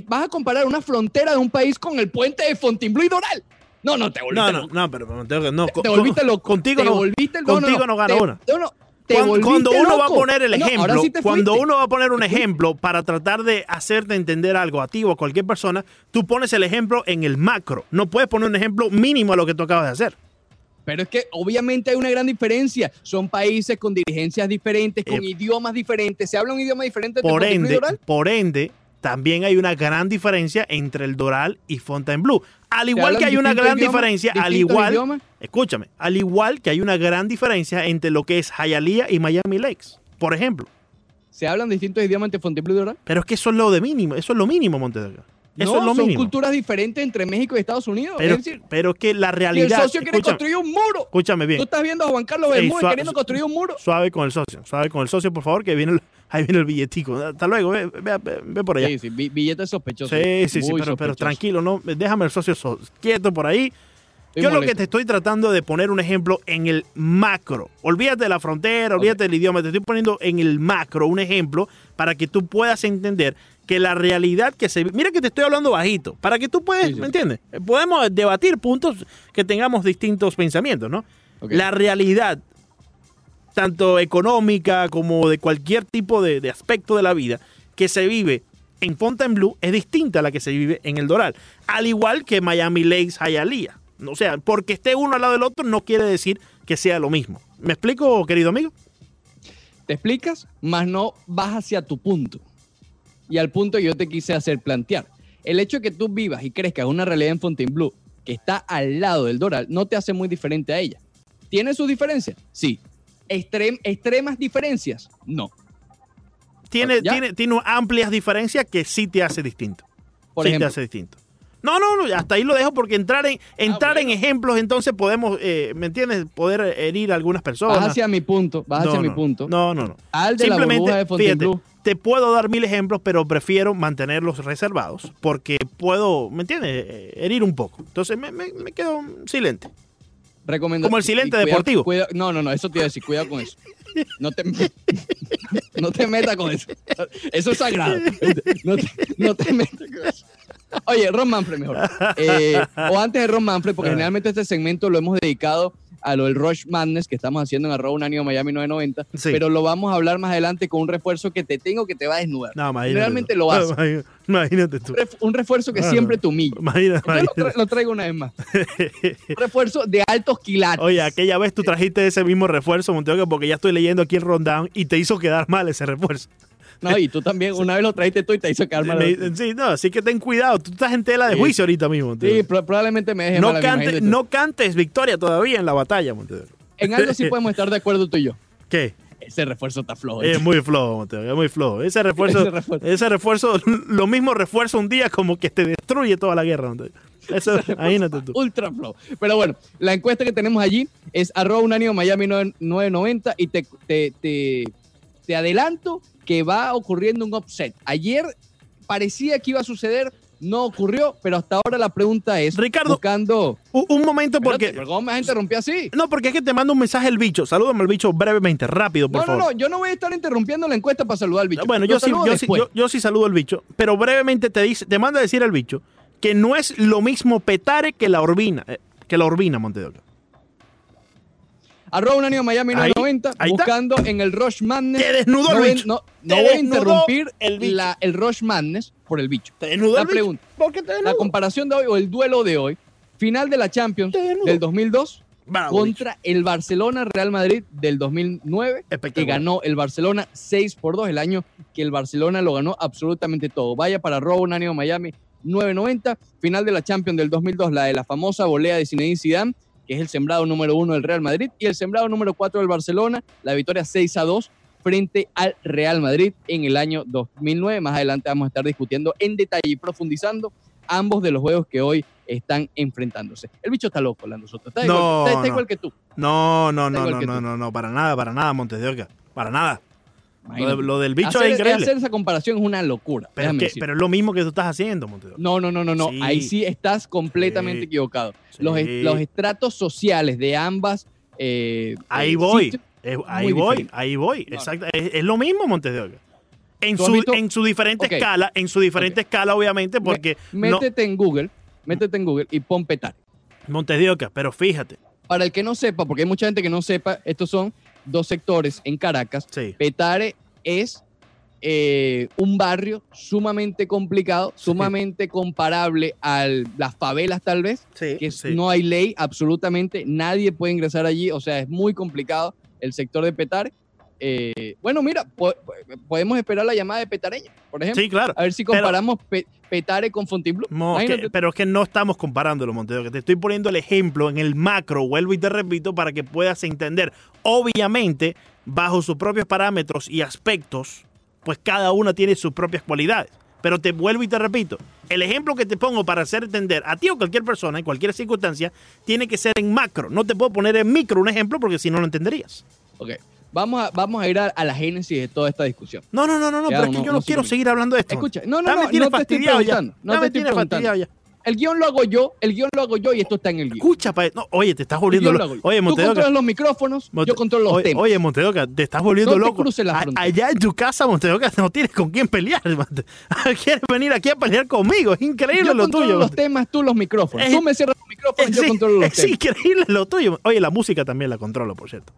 ¿Vas a comparar una frontera de un país con el puente de Fontainebleau y Doral? No, no, te volviste No, no, loco. no, pero, no, Te, volviste co- loco. Contigo te no. volviste, contigo no gano te- una. Cuando, uno va a poner el No, ejemplo, sí cuando uno va a poner un ejemplo para tratar de hacerte entender algo a ti o a cualquier persona, tú pones el ejemplo en el macro. No puedes poner un ejemplo mínimo a lo que tú acabas de hacer. Pero es que obviamente hay una gran diferencia. Son países con dirigencias diferentes, con Eh, idiomas diferentes. Se habla un idioma diferente Por ende, por ende, también hay una gran diferencia entre el Doral y Fontainebleau. Al igual que hay una gran diferencia, al igual, idiomas. escúchame, al igual que hay una gran diferencia entre lo que es Hialeah y Miami Lakes, por ejemplo. Se hablan distintos idiomas entre Fontainebleau y Doral. Pero es que eso es lo de mínimo, eso es lo mínimo, Montedor. Eso no, es lo son mínimo. culturas diferentes entre México y Estados Unidos. Pero, es decir, pero es que la si el realidad. socio quiere construir un muro. escúchame Tú bien. estás viendo a Juan Carlos Bermúdez suave- queriendo construir un muro. Suave con el socio, suave con el socio, por favor, que viene el- ahí viene el billetico. Hasta luego, ve, ve- ve- por allá. Sí, sí, bi- billete sospechoso. Sí, sí, sí, pero, tranquilo, no, déjame el socio so- quieto por ahí. Estoy Yo lo que te estoy tratando de poner un ejemplo en el macro. Olvídate de la frontera, olvídate del idioma, te estoy poniendo en el macro un ejemplo para que tú puedas entender que la realidad que se... Mira que te estoy hablando bajito, para que tú puedas, Sí, sí. ¿me entiendes? Podemos debatir puntos que tengamos distintos pensamientos, ¿no? La realidad, tanto económica como de cualquier tipo de, de aspecto de la vida, que se vive en Fontainebleau es distinta a la que se vive en el Doral. Al igual que Miami Lakes, Hialeah. O sea, porque esté uno al lado del otro no quiere decir que sea lo mismo. ¿Me explico, querido amigo? Te explicas, más no vas hacia tu punto. Y al punto que yo te quise hacer plantear. El hecho de que tú vivas y crezcas una realidad en Fontainebleau que está al lado del Doral no te hace muy diferente a ella. ¿Tiene sus diferencias? Sí. Extrem- ¿Extremas diferencias? No. Tiene, ¿Ya? tiene, tiene amplias diferencias que sí te hace distinto. Por sí ejemplo, te hace distinto. No, no, no, hasta ahí lo dejo porque entrar en, entrar bueno. en ejemplos, entonces podemos, eh, ¿me entiendes? Poder herir a algunas personas. vas hacia mi punto, vas No, hacia mi punto. No, no, no. Al de la burbuja de Simplemente, Fontainebleau. fíjate, te puedo dar mil ejemplos, pero prefiero mantenerlos reservados porque puedo, ¿me entiendes? Eh, Herir un poco. Entonces me, me- me quedo silente. Recomiendo- Como el silente cuidado- deportivo. cuidado- no, no, no, eso te iba a decir, cuidado con eso. No te, no te metas con eso. Eso es sagrado. No te, no te metas con eso. Oye, Ron Manfred mejor. Eh, o antes de Ron Manfred, porque Ah. generalmente este segmento lo hemos dedicado a lo del Rush Madness que estamos haciendo en arroba unánimo Miami 990, Sí. pero lo vamos a hablar más adelante con un refuerzo que te tengo que te va a desnudar. No, imagínate Realmente tú. lo hace. Imagínate- Imagínate tú. Un ref- Un refuerzo que Ah, siempre no. te humilla. Imagínate, Yo lo, tra- imagínate. lo traigo una vez más. Un refuerzo de altos quilates. Oye, aquella vez tú trajiste ese mismo refuerzo, Montego, porque ya estoy leyendo aquí el rundown y te hizo quedar mal ese refuerzo. No, y tú también, una vez lo trajiste tú y te hizo quedar mal. Sí, no, así que ten cuidado. Tú estás en tela de Sí. juicio ahorita mismo, Montego. Sí, pro- probablemente me deje no, mal cante- no cantes victoria todavía en la batalla, Montego. En algo sí podemos estar de acuerdo tú y yo. ¿Qué? Ese refuerzo está flojo. Es muy flojo, Montego, es muy flojo. Ese refuerzo, Ese refuerzo. ese refuerzo, lo mismo refuerzo un día como que te destruye toda la guerra, Montego. Eso, imagínate tú. Ultra flow. Pero bueno, la encuesta que tenemos allí es arroba unánimo Miami 9- 990 y te, te, te, te adelanto que va ocurriendo un upset. Ayer parecía que iba a suceder, no ocurrió, pero hasta ahora la pregunta es, Ricardo, buscando... Un, un momento porque... Espérate, ¿Cómo me interrumpir así? No, porque es que te mando un mensaje el bicho. Salúdame al bicho brevemente, rápido, por No, no, favor. no, yo no voy a estar interrumpiendo la encuesta para saludar al bicho. Bueno, yo sí, saludo yo, sí, yo, yo sí saludo al bicho, pero brevemente te dice, te manda a decir el bicho que no es lo mismo petare que la urbina, eh, que la urbina, Montedoc. Arroba un año Miami Ahí, 990, ahí está. buscando en el Rush Madness. Te desnudó no el voy- bicho. No, voy a interrumpir el la- el Rush Madness por el bicho. Te desnudó La el bicho. pregunta. ¿Por qué te La comparación de hoy o el duelo de hoy, final de la Champions del 2002 Bravo, contra el Barcelona Real Madrid del 2009, que ganó el Barcelona 6 por 2, el año que el Barcelona lo ganó absolutamente todo. Vaya para Robo Unánimo Miami 990, final de la Champions del 2002, la de la famosa volea de Zinedine Zidane, que es el sembrado número uno del Real Madrid, y el sembrado número 4 del Barcelona, la victoria 6 a 2 frente al Real Madrid en el año 2009. Más adelante vamos a estar discutiendo en detalle y profundizando ambos de los juegos que hoy están enfrentándose. El bicho está loco, Lando Soto. Está, No, igual, está- está no. igual que tú. No, no, no, no, no, no, no, para nada, para nada, Montes de Oca. Para nada. Lo, de- Imagínate. lo del bicho hacer, es increíble. hacer esa comparación es una locura. pero, es que- decir. pero es lo mismo que tú estás haciendo, Oca. No, no, no, no, no. Sí. Ahí sí estás completamente Sí. equivocado. Sí. Los, los estratos sociales de ambas eh, Ahí eh, voy. Eh, ahí voy, ahí voy. No. Exacto. Es, es lo mismo Montes de Oca. En ¿Tú has su, en su diferente escala, en su diferente escala, obviamente, porque Métete en Google, métete en Google y pon Petare. Montes de Oca, pero fíjate, Para el que no sepa, porque hay mucha gente que no sepa, estos son dos sectores en Caracas. sí. Petare es eh, un barrio sumamente complicado, sumamente comparable a las favelas tal vez, Sí, que sí. no hay ley absolutamente, nadie puede ingresar allí, o sea, es muy complicado el sector de Petare. Eh, bueno, mira, po- podemos esperar la llamada de Petareña, por ejemplo, Sí, claro. a ver si pero- comparamos Pe- Petare con Fontainebleau. No, que- pero es que no estamos comparándolo, Montes de Oca. Te estoy poniendo el ejemplo en el macro, vuelvo y te repito, para que puedas entender. Obviamente, bajo sus propios parámetros y aspectos, pues cada una tiene sus propias cualidades. Pero te vuelvo y te repito, el ejemplo que te pongo para hacer entender a ti o cualquier persona en cualquier circunstancia tiene que ser en macro. No te puedo poner en micro un ejemplo porque si no lo entenderías. Ok, vamos a, vamos a ir a, a la génesis de toda esta discusión. No, no, no, no, no pero es que yo no quiero seguir hablando de esto. Escucha, no, no, no, tienes no te estoy preguntando, no te estoy preguntando. ya. El guion lo hago yo, el guion lo hago yo y esto está en el guion. Escucha, pa- no, oye, te estás volviendo lo loco. yo. Oye, Tú Montedoca. controlas los micrófonos, Monte- yo controlo los oye, temas. Oye, Montedoca, te estás volviendo No te loco. cruces la A- allá en tu casa, Montedoca, no tienes con quién pelear. Monte- Quieres venir aquí a pelear conmigo. Es increíble yo lo controlo tuyo. los Monte- temas, tú los micrófonos. Es- tú me cierras los micrófonos, yo Sí, controlo los es temas. increíble lo tuyo. Oye, la música también la controlo, por cierto.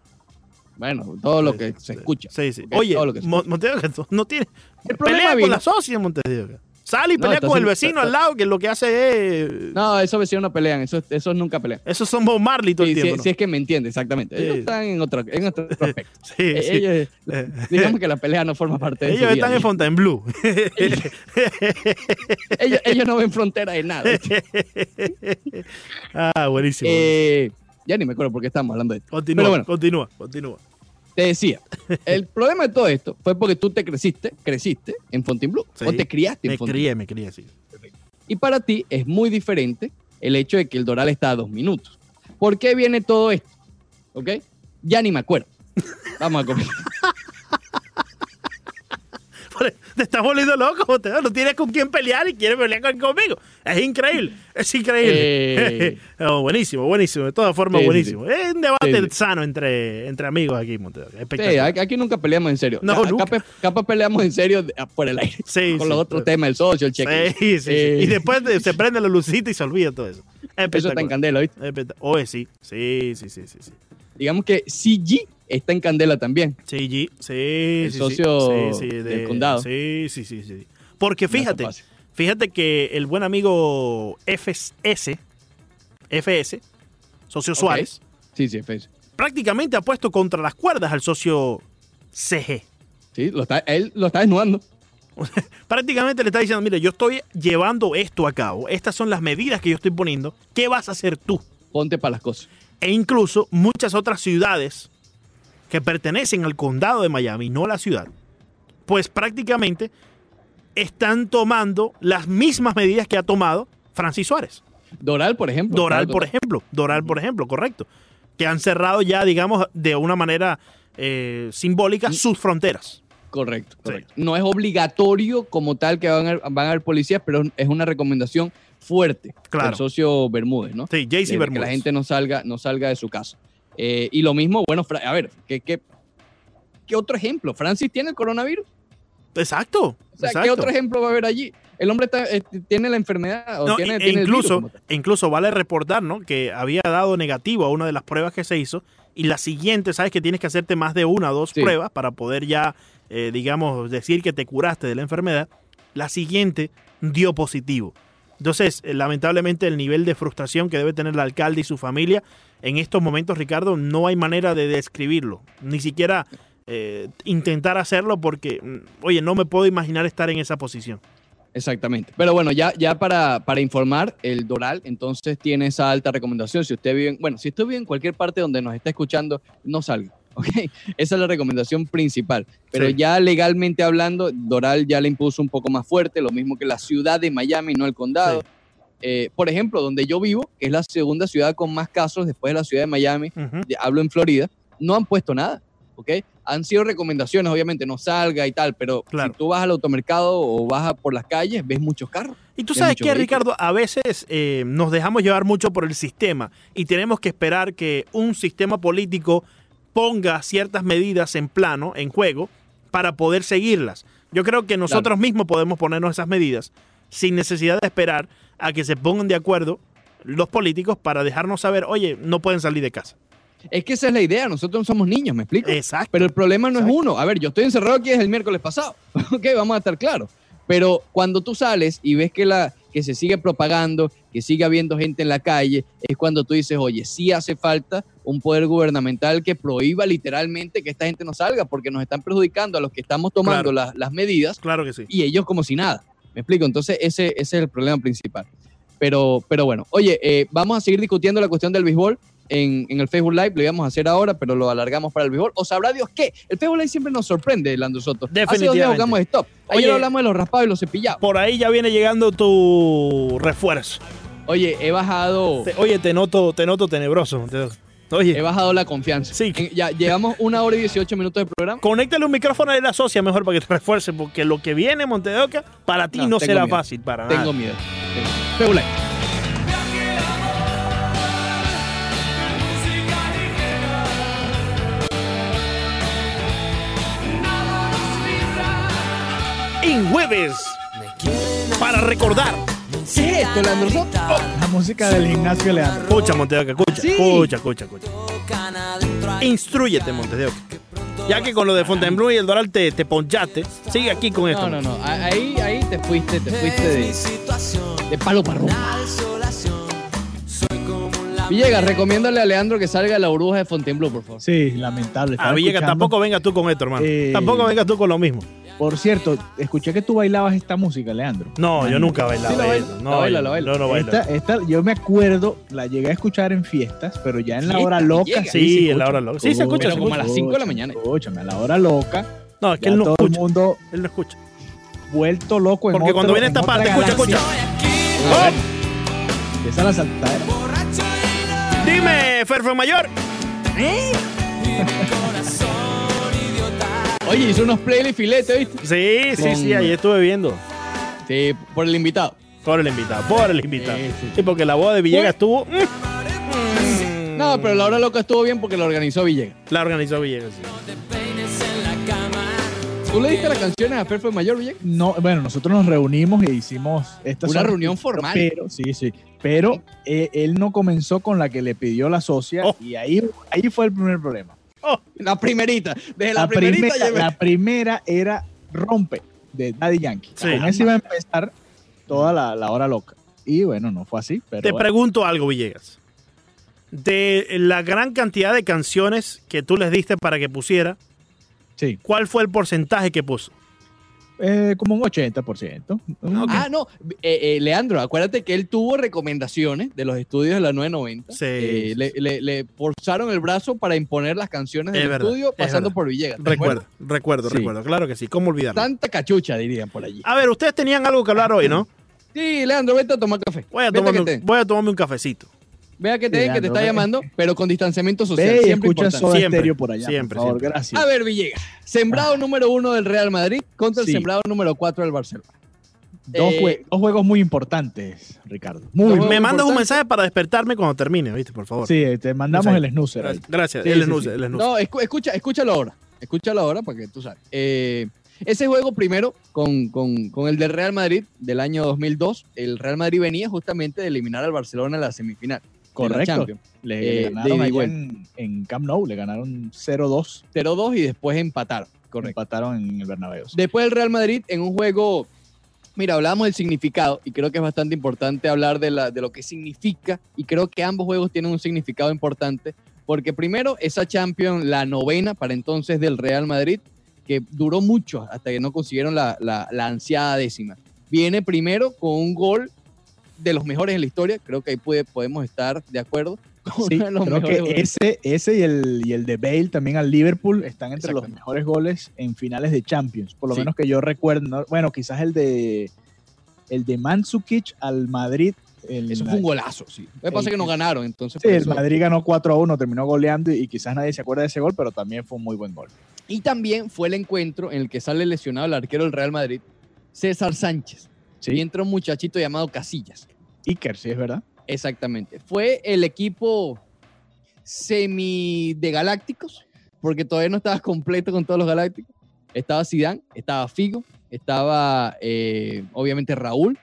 Bueno, todo lo que se escucha. Sí, sí. Oye, todo lo que se Mo- escucha. Montedoca, tú no tienes. El problema Pelea con la socia, Montedoca. Sale y pelea con el vecino al lado, que lo que hace es. No, esos vecinos no pelean, esos, esos nunca pelean. Esos son Bob Marley todo Sí, el si, tiempo. ¿no? si es que me entiende, exactamente. Ellos Sí. están en otro, en otro aspecto. Sí, Eh, sí. ellos- digamos que la pelea no forma parte de Ellos su día a están en. Fontainebleau. ellos, ellos no ven frontera de nada. ah, buenísimo. Eh, ya ni me acuerdo por qué estamos hablando de esto. continúa, bueno. continúa, continúa. Te decía, el problema de todo esto fue porque tú te creciste, creciste en Fontainebleau Sí. o te criaste en Me Fontainebleau. crié, me crié, sí. Y para ti es muy diferente el hecho de que el Doral está a dos minutos. ¿Por qué viene todo esto? ¿Ok? Ya ni me acuerdo. Vamos a comer. Te estás volviendo loco, te- no tienes con quién pelear y quieres pelear con- conmigo. Es increíble, es increíble. Eh. Buenísimo, buenísimo, de todas formas, Sí, sí, buenísimo. Es un debate Sí, sano entre, entre amigos aquí, Espectacular. aquí nunca peleamos en serio. No. Capaz, capaz peleamos en serio por el aire. Con los otros temas, el socio, el cheque. Sí, sí, sí. Eh, Y después de- se prende la lucita y se olvida todo eso. Eso está en candela, ¿viste? Oye, sí, sí, sí, sí, sí. sí. Digamos que CG está en candela también. Sí, G, sí, sí, sí. socio Sí, sí, del condado. Sí, sí, sí, sí. Porque fíjate, fíjate que el buen amigo FS, FS, socio. Suárez, Sí, sí, Fez. prácticamente ha puesto contra las cuerdas al socio CG. Sí, lo está, él lo está desnudando. Prácticamente le está diciendo, mire, yo estoy llevando esto a cabo, estas son las medidas que yo estoy poniendo, ¿qué vas a hacer tú? Ponte para las cosas. E incluso muchas otras ciudades que pertenecen al condado de Miami, no la ciudad, pues prácticamente están tomando las mismas medidas que ha tomado Francis Suárez. Doral, por ejemplo. Doral, por ejemplo. Doral, por ejemplo, correcto. Que han cerrado ya, digamos, de una manera eh, simbólica Mm. sus fronteras. Correcto, Sí. correcto. No es obligatorio como tal que van a, van a haber policías, pero es una recomendación fuerte Claro. del socio Bermúdez, ¿no? Sí, JC que Bermúdez. la gente no salga, no salga de su casa. Eh, y lo mismo, bueno, a ver, ¿qué, qué, qué otro ejemplo? ¿Francis tiene el coronavirus? Exacto. O sea, ¿qué otro ejemplo va a haber allí? El hombre está- eh, tiene la enfermedad o No, tiene, e- tiene el virus incluso, incluso vale reportar ¿no? que había dado negativo a una de las pruebas que se hizo y la siguiente, sabes que tienes que hacerte más de una o dos Sí. pruebas para poder ya, eh, digamos, decir que te curaste de la enfermedad. La siguiente dio positivo. Entonces, eh, lamentablemente, el nivel de frustración que debe tener el alcalde y su familia en estos momentos, Ricardo, no hay manera de describirlo. Ni siquiera eh, intentar hacerlo porque, mm, oye, no me puedo imaginar estar en esa posición. Exactamente. Pero bueno, ya, ya para, para informar, el Doral entonces tiene esa alta recomendación. Si usted vive, en- bueno, si usted vive en cualquier parte donde nos está escuchando, no salga. ¿ok? Esa es la recomendación principal. Pero Sí. ya legalmente hablando, Doral ya le impuso un poco más fuerte, lo mismo que la ciudad de Miami, no el condado. Sí. Eh, por ejemplo, donde yo vivo, que es la segunda ciudad con más casos después de la ciudad de Miami, de- hablo en Florida, no han puesto nada. ¿ok? Han sido recomendaciones, obviamente, no salga y tal, pero Claro. si tú vas al automercado o vas por las calles, ves muchos carros. Y tú sabes que. Ricardo, a veces eh, nos dejamos llevar mucho por el sistema y tenemos que esperar que un sistema político ponga ciertas medidas en plano, en juego, para poder seguirlas. Yo creo que nosotros mismos podemos ponernos esas medidas sin necesidad de esperar a que se pongan de acuerdo los políticos para dejarnos saber, oye, no pueden salir de casa. Es que esa es la idea, nosotros no somos niños, ¿me explico? Exacto. Pero el problema no es uno. A ver, yo estoy encerrado aquí desde el miércoles pasado. ok, vamos a estar claros. Pero cuando tú sales y ves que, la, que se sigue propagando, que sigue habiendo gente en la calle, es cuando tú dices, oye, sí hace falta un poder gubernamental que prohíba literalmente que esta gente no salga, porque nos están perjudicando a los que estamos tomando Claro. las, las medidas Claro que sí. y ellos como si nada. ¿Me explico? Entonces ese, ese es el problema principal. Pero, pero bueno, oye, eh, vamos a seguir discutiendo la cuestión del béisbol en, en el Facebook Live, lo íbamos a hacer ahora, pero lo alargamos para el béisbol. O sabrá Dios qué. El Facebook Live siempre nos sorprende, Lando Soto. Hace dos días Definitivamente. jugamos stop. Ayer Oye. hablamos de los raspados y los cepillados. Por ahí ya viene llegando tu refuerzo. Oye, he bajado, oye, te noto, te noto tenebroso. Te- he Oye, bajado la confianza. Sí. Ya llevamos una hora y 18 minutos de programa. conéctale un micrófono y la socia mejor para que te refuerce, porque lo que viene, Montedoca, para ti No, no, tengo será miedo. fácil para nada. Tengo miedo. Facebook En jueves, para recordar. ¿Qué es esto, Soto? La música del gimnasio Leandro. Escucha, Montedoca, escucha, Sí. escucha, escucha, escucha. Instruyete, Montedoca. Ya que con lo de Fontainebleau y el Doral te, te ponchaste, sigue aquí con esto. No, no, no. Ahí, ahí te fuiste, te fuiste de, de palo para rumbo. Villegas, recomiéndale a Leandro que salga de la burbuja de Fontainebleau, por favor. Sí, lamentable. A Estaba Villegas, escuchando- tampoco vengas tú con esto, hermano. Eh. Tampoco vengas tú con lo mismo. Por cierto, escuché que tú bailabas esta música, Leandro. No, yo nunca bailaba Sí, la bailo, eso. la No, bailo, la bailo. yo no bailo. Esta, esta, yo me acuerdo, la llegué a escuchar en fiestas, pero ya en la hora loca. Sí, se en la hora loca. Sí, se escucha, Pero se como a las 5 de la mañana. Escúchame, a la hora loca. No, es que él no todo escucha. el mundo Él no escucha. vuelto loco en Porque otro- cuando viene en esta parte, escucha, escucha. Empieza la saltadera. Dime, Ferfo Mayor. Oye, hizo unos playlists filete, ¿viste? Sí, sí, Con- sí, ahí estuve viendo. Sí, por el invitado. Por el invitado, por el invitado. Sí, sí. Sí, porque la boda de Villegas estuvo. mm, No, pero la hora loca estuvo bien porque lo organizó Villegas. La organizó Villegas. sí. ¿Tú le diste las canciones a Perfect Mayor, Villegas? No, bueno, nosotros nos reunimos e hicimos esta Una reunión formal. Pero, sí, sí. Pero eh, él no comenzó con la que le pidió la socia Oh. y ahí, ahí fue el primer problema. Oh, La primerita. Desde la, La, primerita primera, la primera era Rompe de Daddy Yankee. Sí. Con esa iba a empezar toda la, la hora loca. Y bueno, no fue así, pero te bueno. pregunto algo, Villegas. De la gran cantidad de canciones que tú les diste para que pusiera, sí, ¿cuál fue el porcentaje que puso? eh, como un 80%. Un- Ah, no. Eh, eh, Leandro, acuérdate que él tuvo recomendaciones de los estudios de la 990. Sí. Eh, le, le- le forzaron el brazo para imponer las canciones del Es verdad, estudio es pasando por Villegas. ¿te Recuerdo, recuerdo, Sí. recuerdo. Claro que sí. ¿Cómo olvidarlo? Tanta cachucha, dirían por allí. A ver, ustedes tenían algo que hablar hoy, ¿no? Sí, Leandro, vete a tomar café. Voy a, tomarme, voy a tomarme un cafecito. Vea que te, den, que te está llamando, pero con distanciamiento social. Ve siempre escucha importante. Soda Siempre, por allá. siempre, por favor, siempre. gracias. A ver, Villegas. Sembrado número uno del Real Madrid contra Sí. el sembrado número cuatro del Barcelona. dos, eh, jue- dos juegos muy importantes, Ricardo. Muy, Me mandas un mensaje para despertarme cuando termine, ¿viste? Por favor. Sí, te mandamos el snoozer. ahí. Gracias. Sí, el sí, el snooze. No, escu- escucha, escúchalo ahora. Escúchalo ahora para que tú sabes. Eh, ese juego primero con, con- con el del Real Madrid del año 2002, el Real Madrid venía justamente de eliminar al Barcelona en la semifinal. De la Correcto. Le, Eh, le ganaron allá en, en Camp Nou, le ganaron 0-2. 0-2 y después empataron. Correcto. Empataron en el Bernabéu. Después el Real Madrid en un juego, mira, hablábamos del significado y creo que es bastante importante hablar de, la, de lo que significa y creo que ambos juegos tienen un significado importante porque primero esa Champions, la novena para entonces del Real Madrid, que duró mucho hasta que no consiguieron la, la- la ansiada décima. Viene primero con un gol de los mejores en la historia, creo que ahí puede, podemos estar de acuerdo. Sí, uno de los creo que goles. ese, ese y, el, y el de Bale también al Liverpool están entre los mejores goles en finales de Champions. Por lo Sí. menos que yo recuerdo. ¿no? Bueno, quizás el de el de Mandzukic al Madrid el- Eso fue un golazo, sí. Lo que pasa es que no ganaron, entonces. Sí, el eso- Madrid ganó 4 a 1, terminó goleando y, y quizás nadie se acuerda de ese gol, pero también fue un muy buen gol. Y también fue el encuentro en el que sale lesionado el arquero del Real Madrid, César Sánchez. Sí. Y entra un muchachito llamado Casillas. Iker, sí, es verdad. Exactamente. Fue el equipo semi de Galácticos, porque todavía no estaba completo con todos los Galácticos. Estaba Zidane, estaba Figo, estaba eh, obviamente Raúl,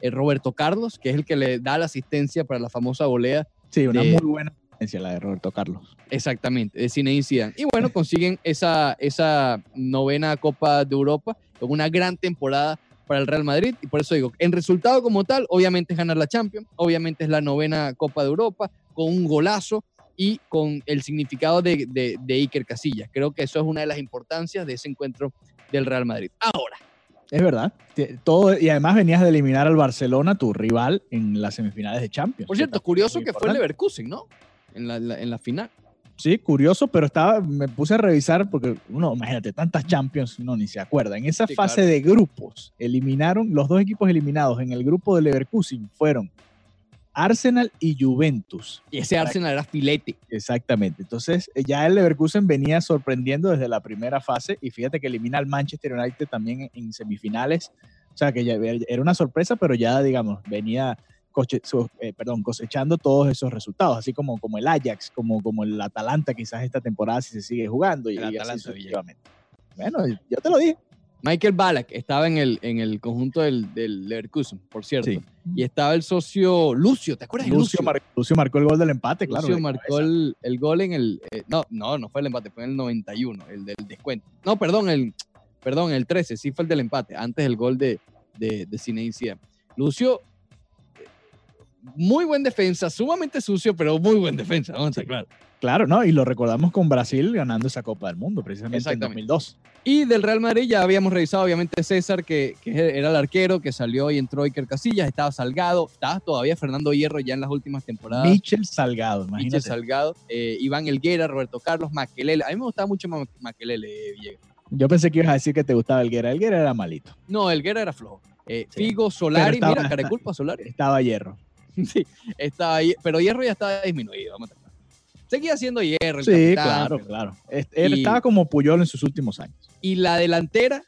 el Roberto Carlos, que es el que le da la asistencia para la famosa volea Sí, una De- muy buena asistencia la de Roberto Carlos. Exactamente, de Zinedine Zidane. Y bueno, consiguen esa, esa novena Copa de Europa con una gran temporada para el Real Madrid. Y por eso digo, en resultado como tal, obviamente es ganar la Champions, obviamente es la novena Copa de Europa, con un golazo y con el significado de, de, de Iker Casillas. Creo que eso es una de las importancias de ese encuentro del Real Madrid. Ahora, Es verdad. Todo, y además venías de eliminar al Barcelona, tu rival, en las semifinales de Champions. por cierto, curioso que fue el. Leverkusen, ¿no? En la, la- en la final. Sí, curioso, pero estaba, me puse a revisar porque uno, imagínate, tantas Champions, uno ni se acuerda. En esa Sí, fase claro. de grupos, eliminaron, los dos equipos eliminados en el grupo de Leverkusen fueron Arsenal y Juventus. Y ese Arsenal era filete. Exactamente. Entonces, eh, ya el Leverkusen venía sorprendiendo desde la primera fase y fíjate que elimina al Manchester United también en, en semifinales. O sea, que ya era una sorpresa, pero ya, digamos, venía coche- so- eh, perdón, cosechando todos esos resultados, así como, como el Ajax, como, como el Atalanta quizás esta temporada si se sigue jugando y, El y así Atalanta, sucesivamente. Bueno, yo te lo dije. Michael Ballack estaba en el, en el conjunto del, del Leverkusen, por cierto. Sí. Y estaba el socio Lucio, ¿te acuerdas Lucio, Lucio? mar- Lucio marcó el gol del empate, claro. Lucio marcó el, el gol en el... eh, no, no, no fue el empate, fue en el 91, el del descuento. No, perdón, el, perdón, el 13, sí fue el del empate, antes del gol de, de, de Zidane. Lucio, muy buen defensa, sumamente sucio, pero muy buen defensa, vamos a claros. Claro, ¿no? Y lo recordamos con Brasil ganando esa Copa del Mundo, precisamente en Exactamente. 2002. Y del Real Madrid ya habíamos revisado, obviamente, César, que, que era el arquero, que salió y entró Iker Casillas, estaba Salgado, estaba todavía Fernando Hierro ya en las últimas temporadas. Michel Salgado, Michel imagínate. Salgado, eh, Iván Elguera, Roberto Carlos, Maquelele. A mí me gustaba mucho Ma- Maquelele, eh, Villegas. Yo pensé que ibas a decir que te gustaba Elguera. Elguera era malito. No, Elguera era flojo. Eh, Sí. Figo, Solari, estaba- mira, Careculpa, Solari. Estaba hierro. sí, estaba ahí, pero Hierro ya estaba disminuido, vamos a. Seguía siendo Hierro, el Sí, capitán, claro, pero- claro. Él Y- estaba como Puyol en sus últimos años. Y la delantera,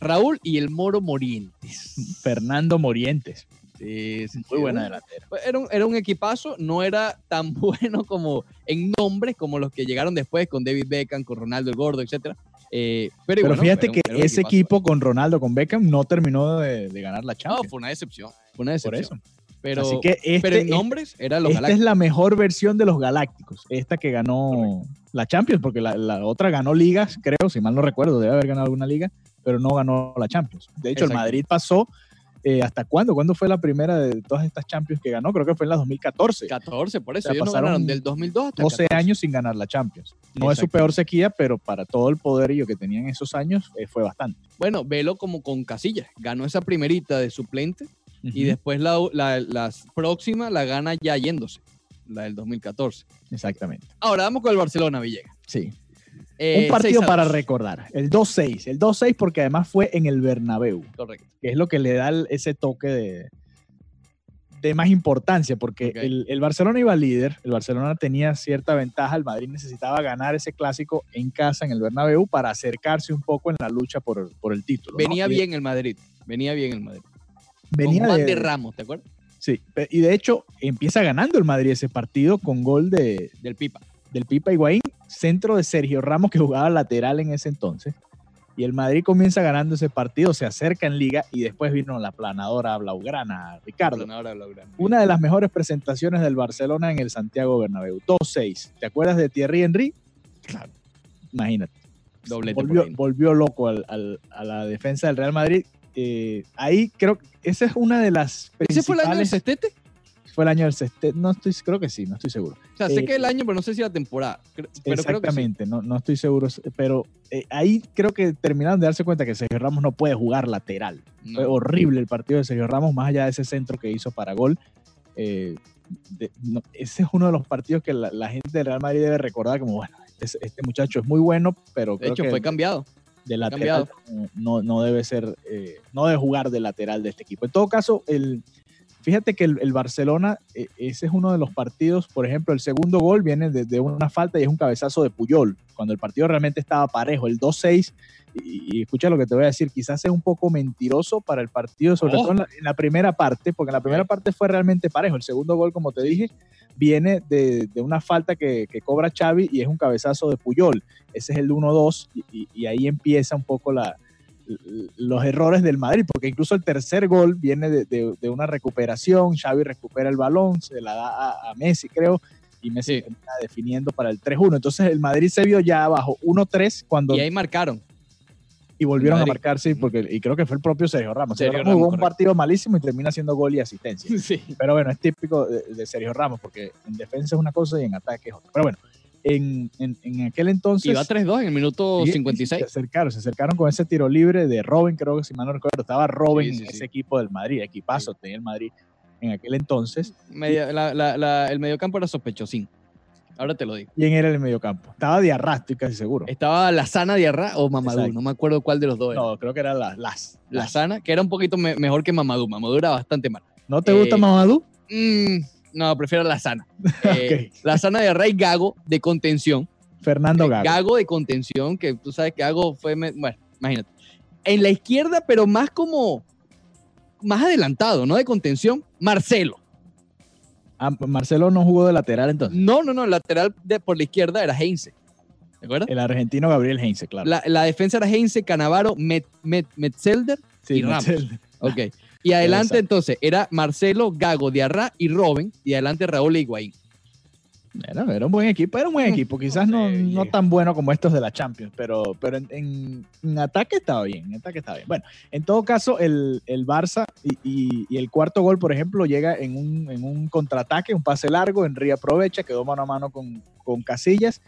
Raúl y el Moro Morientes. Fernando Morientes. Sí, sí, Muy buena delantera. Era un, era un equipazo, no era tan bueno como en nombres como los que llegaron después con David Beckham, con Ronaldo el Gordo, etc. pero Pero ¿no? fíjate que un ese equipo con Ronaldo, con Beckham, no terminó de, de ganar la No, Champions. fue una decepción. Fue una por decepción. eso. Pero, Así que este, pero en es- nombres eran los esta es Galácticos. la mejor versión de los Galácticos. Esta que ganó la Champions, porque la, la otra ganó ligas, creo, si mal no recuerdo, debe haber ganado alguna liga, pero no ganó la Champions. De hecho, el. Madrid pasó. eh, ¿Hasta cuándo? ¿Cuándo fue la primera de todas estas Champions que ganó? Creo que fue en la 2014. 14, por eso. O sea, Ellos no pasaron ganaron del 2002 hasta el 12 14. años sin ganar la Champions. No es su peor sequía, pero para todo el poderío que tenían esos años eh, fue bastante. Bueno, velo como con Casillas. Ganó esa primerita de suplente y después la, la, la próxima la gana ya yéndose, la del 2014. Exactamente. Ahora vamos con el Barcelona, Villegas. Sí. Eh, Un partido 6 a para 2. recordar. El 2-6. El 2-6 porque además fue en el Bernabéu, Correcto. que es lo que le da ese toque de, de más importancia, porque el, el Barcelona iba líder, el Barcelona tenía cierta ventaja, el Madrid necesitaba ganar ese clásico en casa en el Bernabéu para acercarse un poco en la lucha por, por el título. Venía bien el Madrid. Venía bien el Madrid. Venía con de- de Ramos, ¿te acuerdas? Sí, y de hecho empieza ganando el Madrid ese partido con gol de, Del Pipa. del Pipa Higuaín, centro de Sergio Ramos que jugaba lateral en ese entonces. Y el Madrid comienza ganando ese partido, se acerca en liga y después vino la planadora Blaugrana, Ricardo. Planadora Blaugrana. Una de las mejores presentaciones del Barcelona en el Santiago Bernabéu. 2-6. ¿Te acuerdas de Thierry Henry? Claro. Imagínate. Doblete Volvió, volvió loco al- al- a la defensa del Real Madrid. Eh, ahí creo que esa es una de las ¿Ese fue el año del Cestete? Fue el año del sextet- No estoy, creo que sí, no estoy seguro. O sea, sé Eh, que el año, pero no sé si la temporada. Pero creo que sí. Exactamente, no, no estoy seguro. Pero eh, ahí creo que terminaron de darse cuenta que Sergio Ramos no puede jugar lateral. No. Fue horrible el partido de Sergio Ramos, más allá de ese centro que hizo para gol. De- no, ese es uno de los partidos que la, la gente del Real Madrid debe recordar como, bueno, este, este muchacho es muy bueno, pero De creo hecho, que fue cambiado. De lateral no, no debe ser, eh, no debe jugar de lateral de este equipo. En todo caso, el, Fíjate que el, el Barcelona, eh, ese es uno de los partidos, por ejemplo, el segundo gol viene de, de una falta y es un cabezazo de Puyol, cuando el partido realmente estaba parejo, el 2-6, y, y escucha lo que te voy a decir, quizás es un poco mentiroso para el partido, sobre Oh. todo en la, en la primera parte, porque en la primera parte fue realmente parejo, el segundo gol, como te dije, viene de, de una falta que, que cobra Xavi y es un cabezazo de Puyol, ese es el 1-2, y, y- y ahí empieza un poco la, los errores del Madrid, porque incluso el tercer gol viene de, de- de una recuperación, Xavi recupera el balón, se la da a, a Messi, creo, y Messi Sí. termina definiendo para el 3-1. Entonces el Madrid se vio ya abajo 1-3 cuando Y ahí marcaron. Y volvieron a Madrid. marcar, sí, porque y creo que fue el propio Sergio Ramos. Sergio, Sergio Ramos jugó un correcto. partido malísimo y termina haciendo gol y asistencia. Sí. Pero bueno, es típico de, de Sergio Ramos, porque en defensa es una cosa y en ataque es otra. Pero bueno, en, en, en aquel entonces... Iba 3-2 en el minuto Sí, 56. Se acercaron, se acercaron con ese tiro libre de Robin, creo que si mal no recuerdo, estaba Robin Sí, sí, en ese equipo del Madrid, equipazo tenía el Madrid en aquel entonces. Media- la- la- la- el mediocampo era sospechosín. Ahora te lo digo. ¿Quién era el mediocampo? Estaba Diarra, estoy casi seguro. Estaba la sana Diarra o Mamadou. Exacto. No me acuerdo cuál de los dos era. No, creo que era la- las. La sana, que era un poquito me- mejor que Mamadou. Mamadou era bastante mal. ¿No te gusta Eh, Mamadou? Mm, no, prefiero la sana. Eh. La sana Diarra y Gago de contención. Fernando Gago. Gago de contención, que tú sabes que Gago fue. Bueno, imagínate. En la izquierda, pero más como. Más adelantado, ¿no? De contención, Marcelo. Ah, Marcelo no jugó de lateral entonces. No, no, no. Lateral de, por la izquierda era Heinze. ¿De acuerdo? El argentino Gabriel Heinze, claro. La, la defensa era Heinze, Canavaro, Met, Met- Metzelder. Sí, y Ramos. Marcelo. Ok. Y adelante Exacto. entonces era Marcelo, Gago, Diarra y Robin. Y adelante Raúl Higuaín. Era, era un buen equipo, era un buen Mm, equipo. Quizás no, sé, no tan bueno como estos de la Champions, pero, pero en, en- en ataque estaba bien. En ataque estaba bien. Bueno, en todo caso, el, el Barça y, y- y el cuarto gol, por ejemplo, llega en un, en un contraataque, un pase largo. Henry aprovecha, quedó mano a mano con, con Casillas.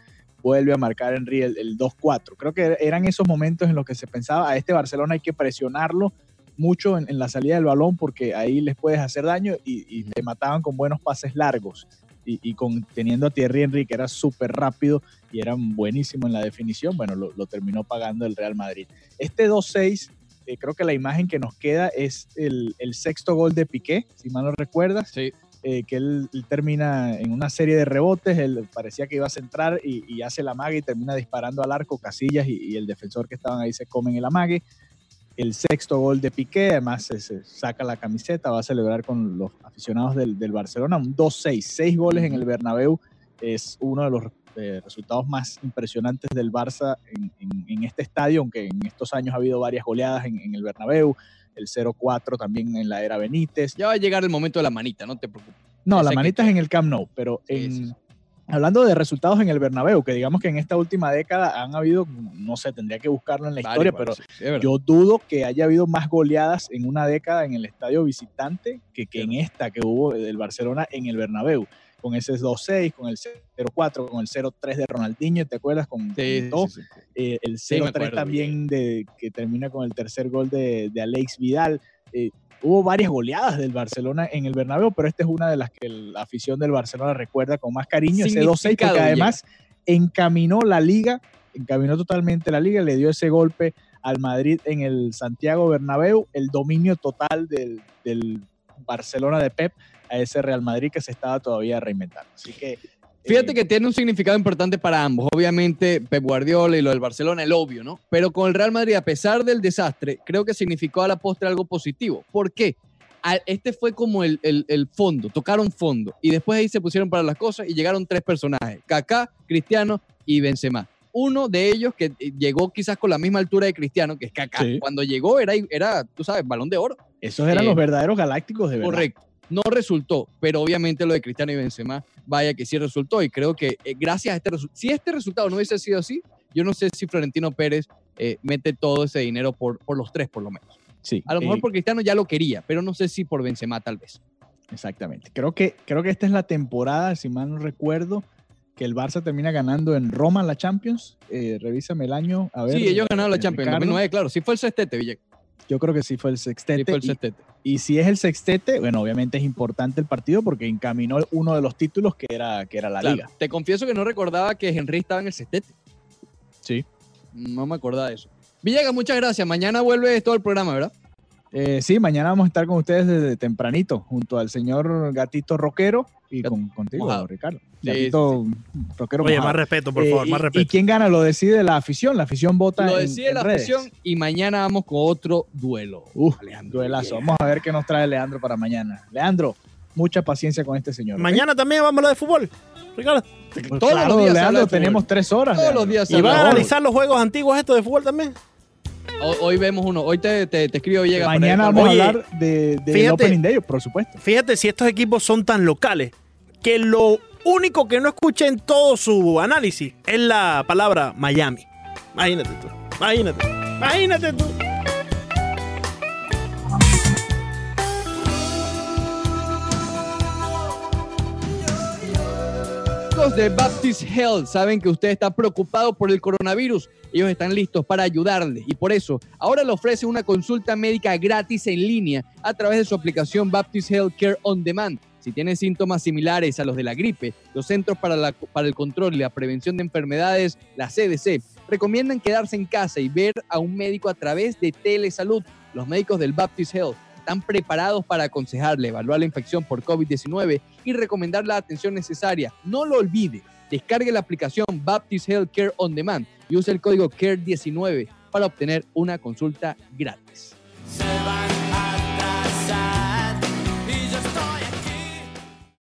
Vuelve a marcar Henry el, el 2-4. Creo que eran esos momentos en los que se pensaba a este Barcelona hay que presionarlo mucho en, en la salida del balón porque ahí les puedes hacer daño y, y te mataban con buenos pases largos y, y con, teniendo a Thierry Henry, que era súper rápido y era buenísimo en la definición, bueno, lo, lo terminó pagando el Real Madrid. Este 2-6, eh, creo que la imagen que nos queda es el, el sexto gol de Piqué, si mal no recuerdas, Sí. eh, que él, él termina en una serie de rebotes, él parecía que iba a centrar y, y hace el amague y termina disparando al arco Casillas y, y el defensor que estaban ahí se comen el amague. El sexto gol de Piqué, además se, se saca la camiseta, va a celebrar con los aficionados del, del Barcelona, un 2-6, seis goles en el Bernabéu, es uno de los eh, resultados más impresionantes del Barça en, en- en este estadio, aunque en estos años ha habido varias goleadas en, en el Bernabéu, el 0-4 también en la era Benítez, Ya va a llegar el momento de la manita, no te preocupes. no, la que- manita es en el Camp Nou, pero Sí, en- sí, sí. Hablando de resultados en el Bernabéu, que digamos que en esta última década han habido, no sé, tendría que buscarlo en la historia, pero sí, yo dudo que haya habido más goleadas en una década en el estadio visitante que, que en esta que hubo del Barcelona en el Bernabéu, con ese 2-6, con el 0-4, con el 0-3 de Ronaldinho, ¿te acuerdas? Con, Sí, con todo. sí, sí, sí. Eh, el Sí, me 0-3 acuerdo también de, que termina con el tercer gol de, de Alex Vidal. Eh, hubo varias goleadas del Barcelona en el Bernabéu, pero esta es una de las que la afición del Barcelona recuerda con más cariño, ese 2-6, porque Significado además encaminó la liga, encaminó totalmente la liga, le dio ese golpe al Madrid en el Santiago Bernabéu, el dominio total del, del Barcelona de Pep a ese Real Madrid que se estaba todavía reinventando. Así que Fíjate eh, que tiene un significado importante para ambos. Obviamente, Pep Guardiola y lo del Barcelona, el obvio, ¿no? Pero con el Real Madrid, a pesar del desastre, creo que significó a la postre algo positivo. ¿Por qué? Este fue como el, el- el fondo, tocaron fondo. Y después ahí se pusieron para las cosas y llegaron tres personajes: Kaká, Cristiano y Benzema. Uno de ellos que eh, llegó quizás con la misma altura de Cristiano, que es Kaká. Sí. Cuando llegó era, era, tú sabes, balón de oro. esos eran eh, los verdaderos galácticos de verdad. Correcto. No resultó, pero obviamente lo de Cristiano y Benzema, vaya que sí resultó. Y creo que eh, gracias a este resultado, si este resultado no hubiese sido así, yo no sé si Florentino Pérez eh, mete todo ese dinero por, por los tres, por lo menos. Sí, A lo mejor eh, por Cristiano ya lo quería, pero no sé si por Benzema tal vez. Exactamente. Creo que, creo que esta es la temporada, si mal no recuerdo, que el Barça termina ganando en Roma la Champions. Eh, revísame el año. A ver, sí, ellos ganaron la eh, Champions en Ricardo. 2009, claro. Sí fue el sextete, Villegas. Yo creo que sí fue el Sí sextete. fue el sextete. Y, si es el sextete, bueno, obviamente es importante el partido porque encaminó uno de los títulos que era, que era la Claro, liga. Te confieso que no recordaba que Henry estaba en el sextete. Sí. No me acordaba de eso. Villegas, muchas gracias. Mañana vuelve todo el programa, ¿verdad? Eh, sí, mañana vamos a estar con ustedes desde tempranito, junto al señor Gatito Roquero y Gat- con, contigo, mojado. Ricardo. Sí, Gatito Roquero Oye, mojado. más respeto, por Eh, favor, y- más y, respeto. quién gana lo decide la afición. La afición vota Lo decide en la redes. afición y mañana vamos con otro duelo. Uh, Alejandro. duelazo. Vamos a ver qué nos trae Leandro para mañana. Leandro, mucha paciencia con este señor. Mañana también vamos a hablar de fútbol. Ricardo. Pues todos claro, los días Leandro, tenemos tres horas. Todos los Leandro. días Y van a analizar los juegos antiguos estos de fútbol también. Hoy, hoy vemos uno. Hoy te, te, te escribo, llega. por ahí Mañana vamos Oye, a hablar de, del fíjate- Opening Day, por supuesto. Fíjate si estos equipos son tan locales que lo único que no escuché en todo su análisis es la palabra Miami. Imagínate tú. Imagínate. Imagínate tú. Los de Baptist Health saben que usted está preocupado por el coronavirus. Ellos están listos para ayudarle y por eso ahora le ofrecen una consulta médica gratis en línea a través de su aplicación Baptist Health Care On Demand. Si tiene síntomas similares a los de la gripe, los Centros para, para el Control y la Prevención de Enfermedades, la CDC, recomiendan quedarse en casa y ver a un médico a través de telesalud. Los médicos del Baptist Health están preparados para aconsejarle, evaluar la infección por COVID-19 y recomendar la atención necesaria. No lo olvide, descargue la aplicación Baptist Health Care On Demand y use el código CARE19 para obtener una consulta gratis.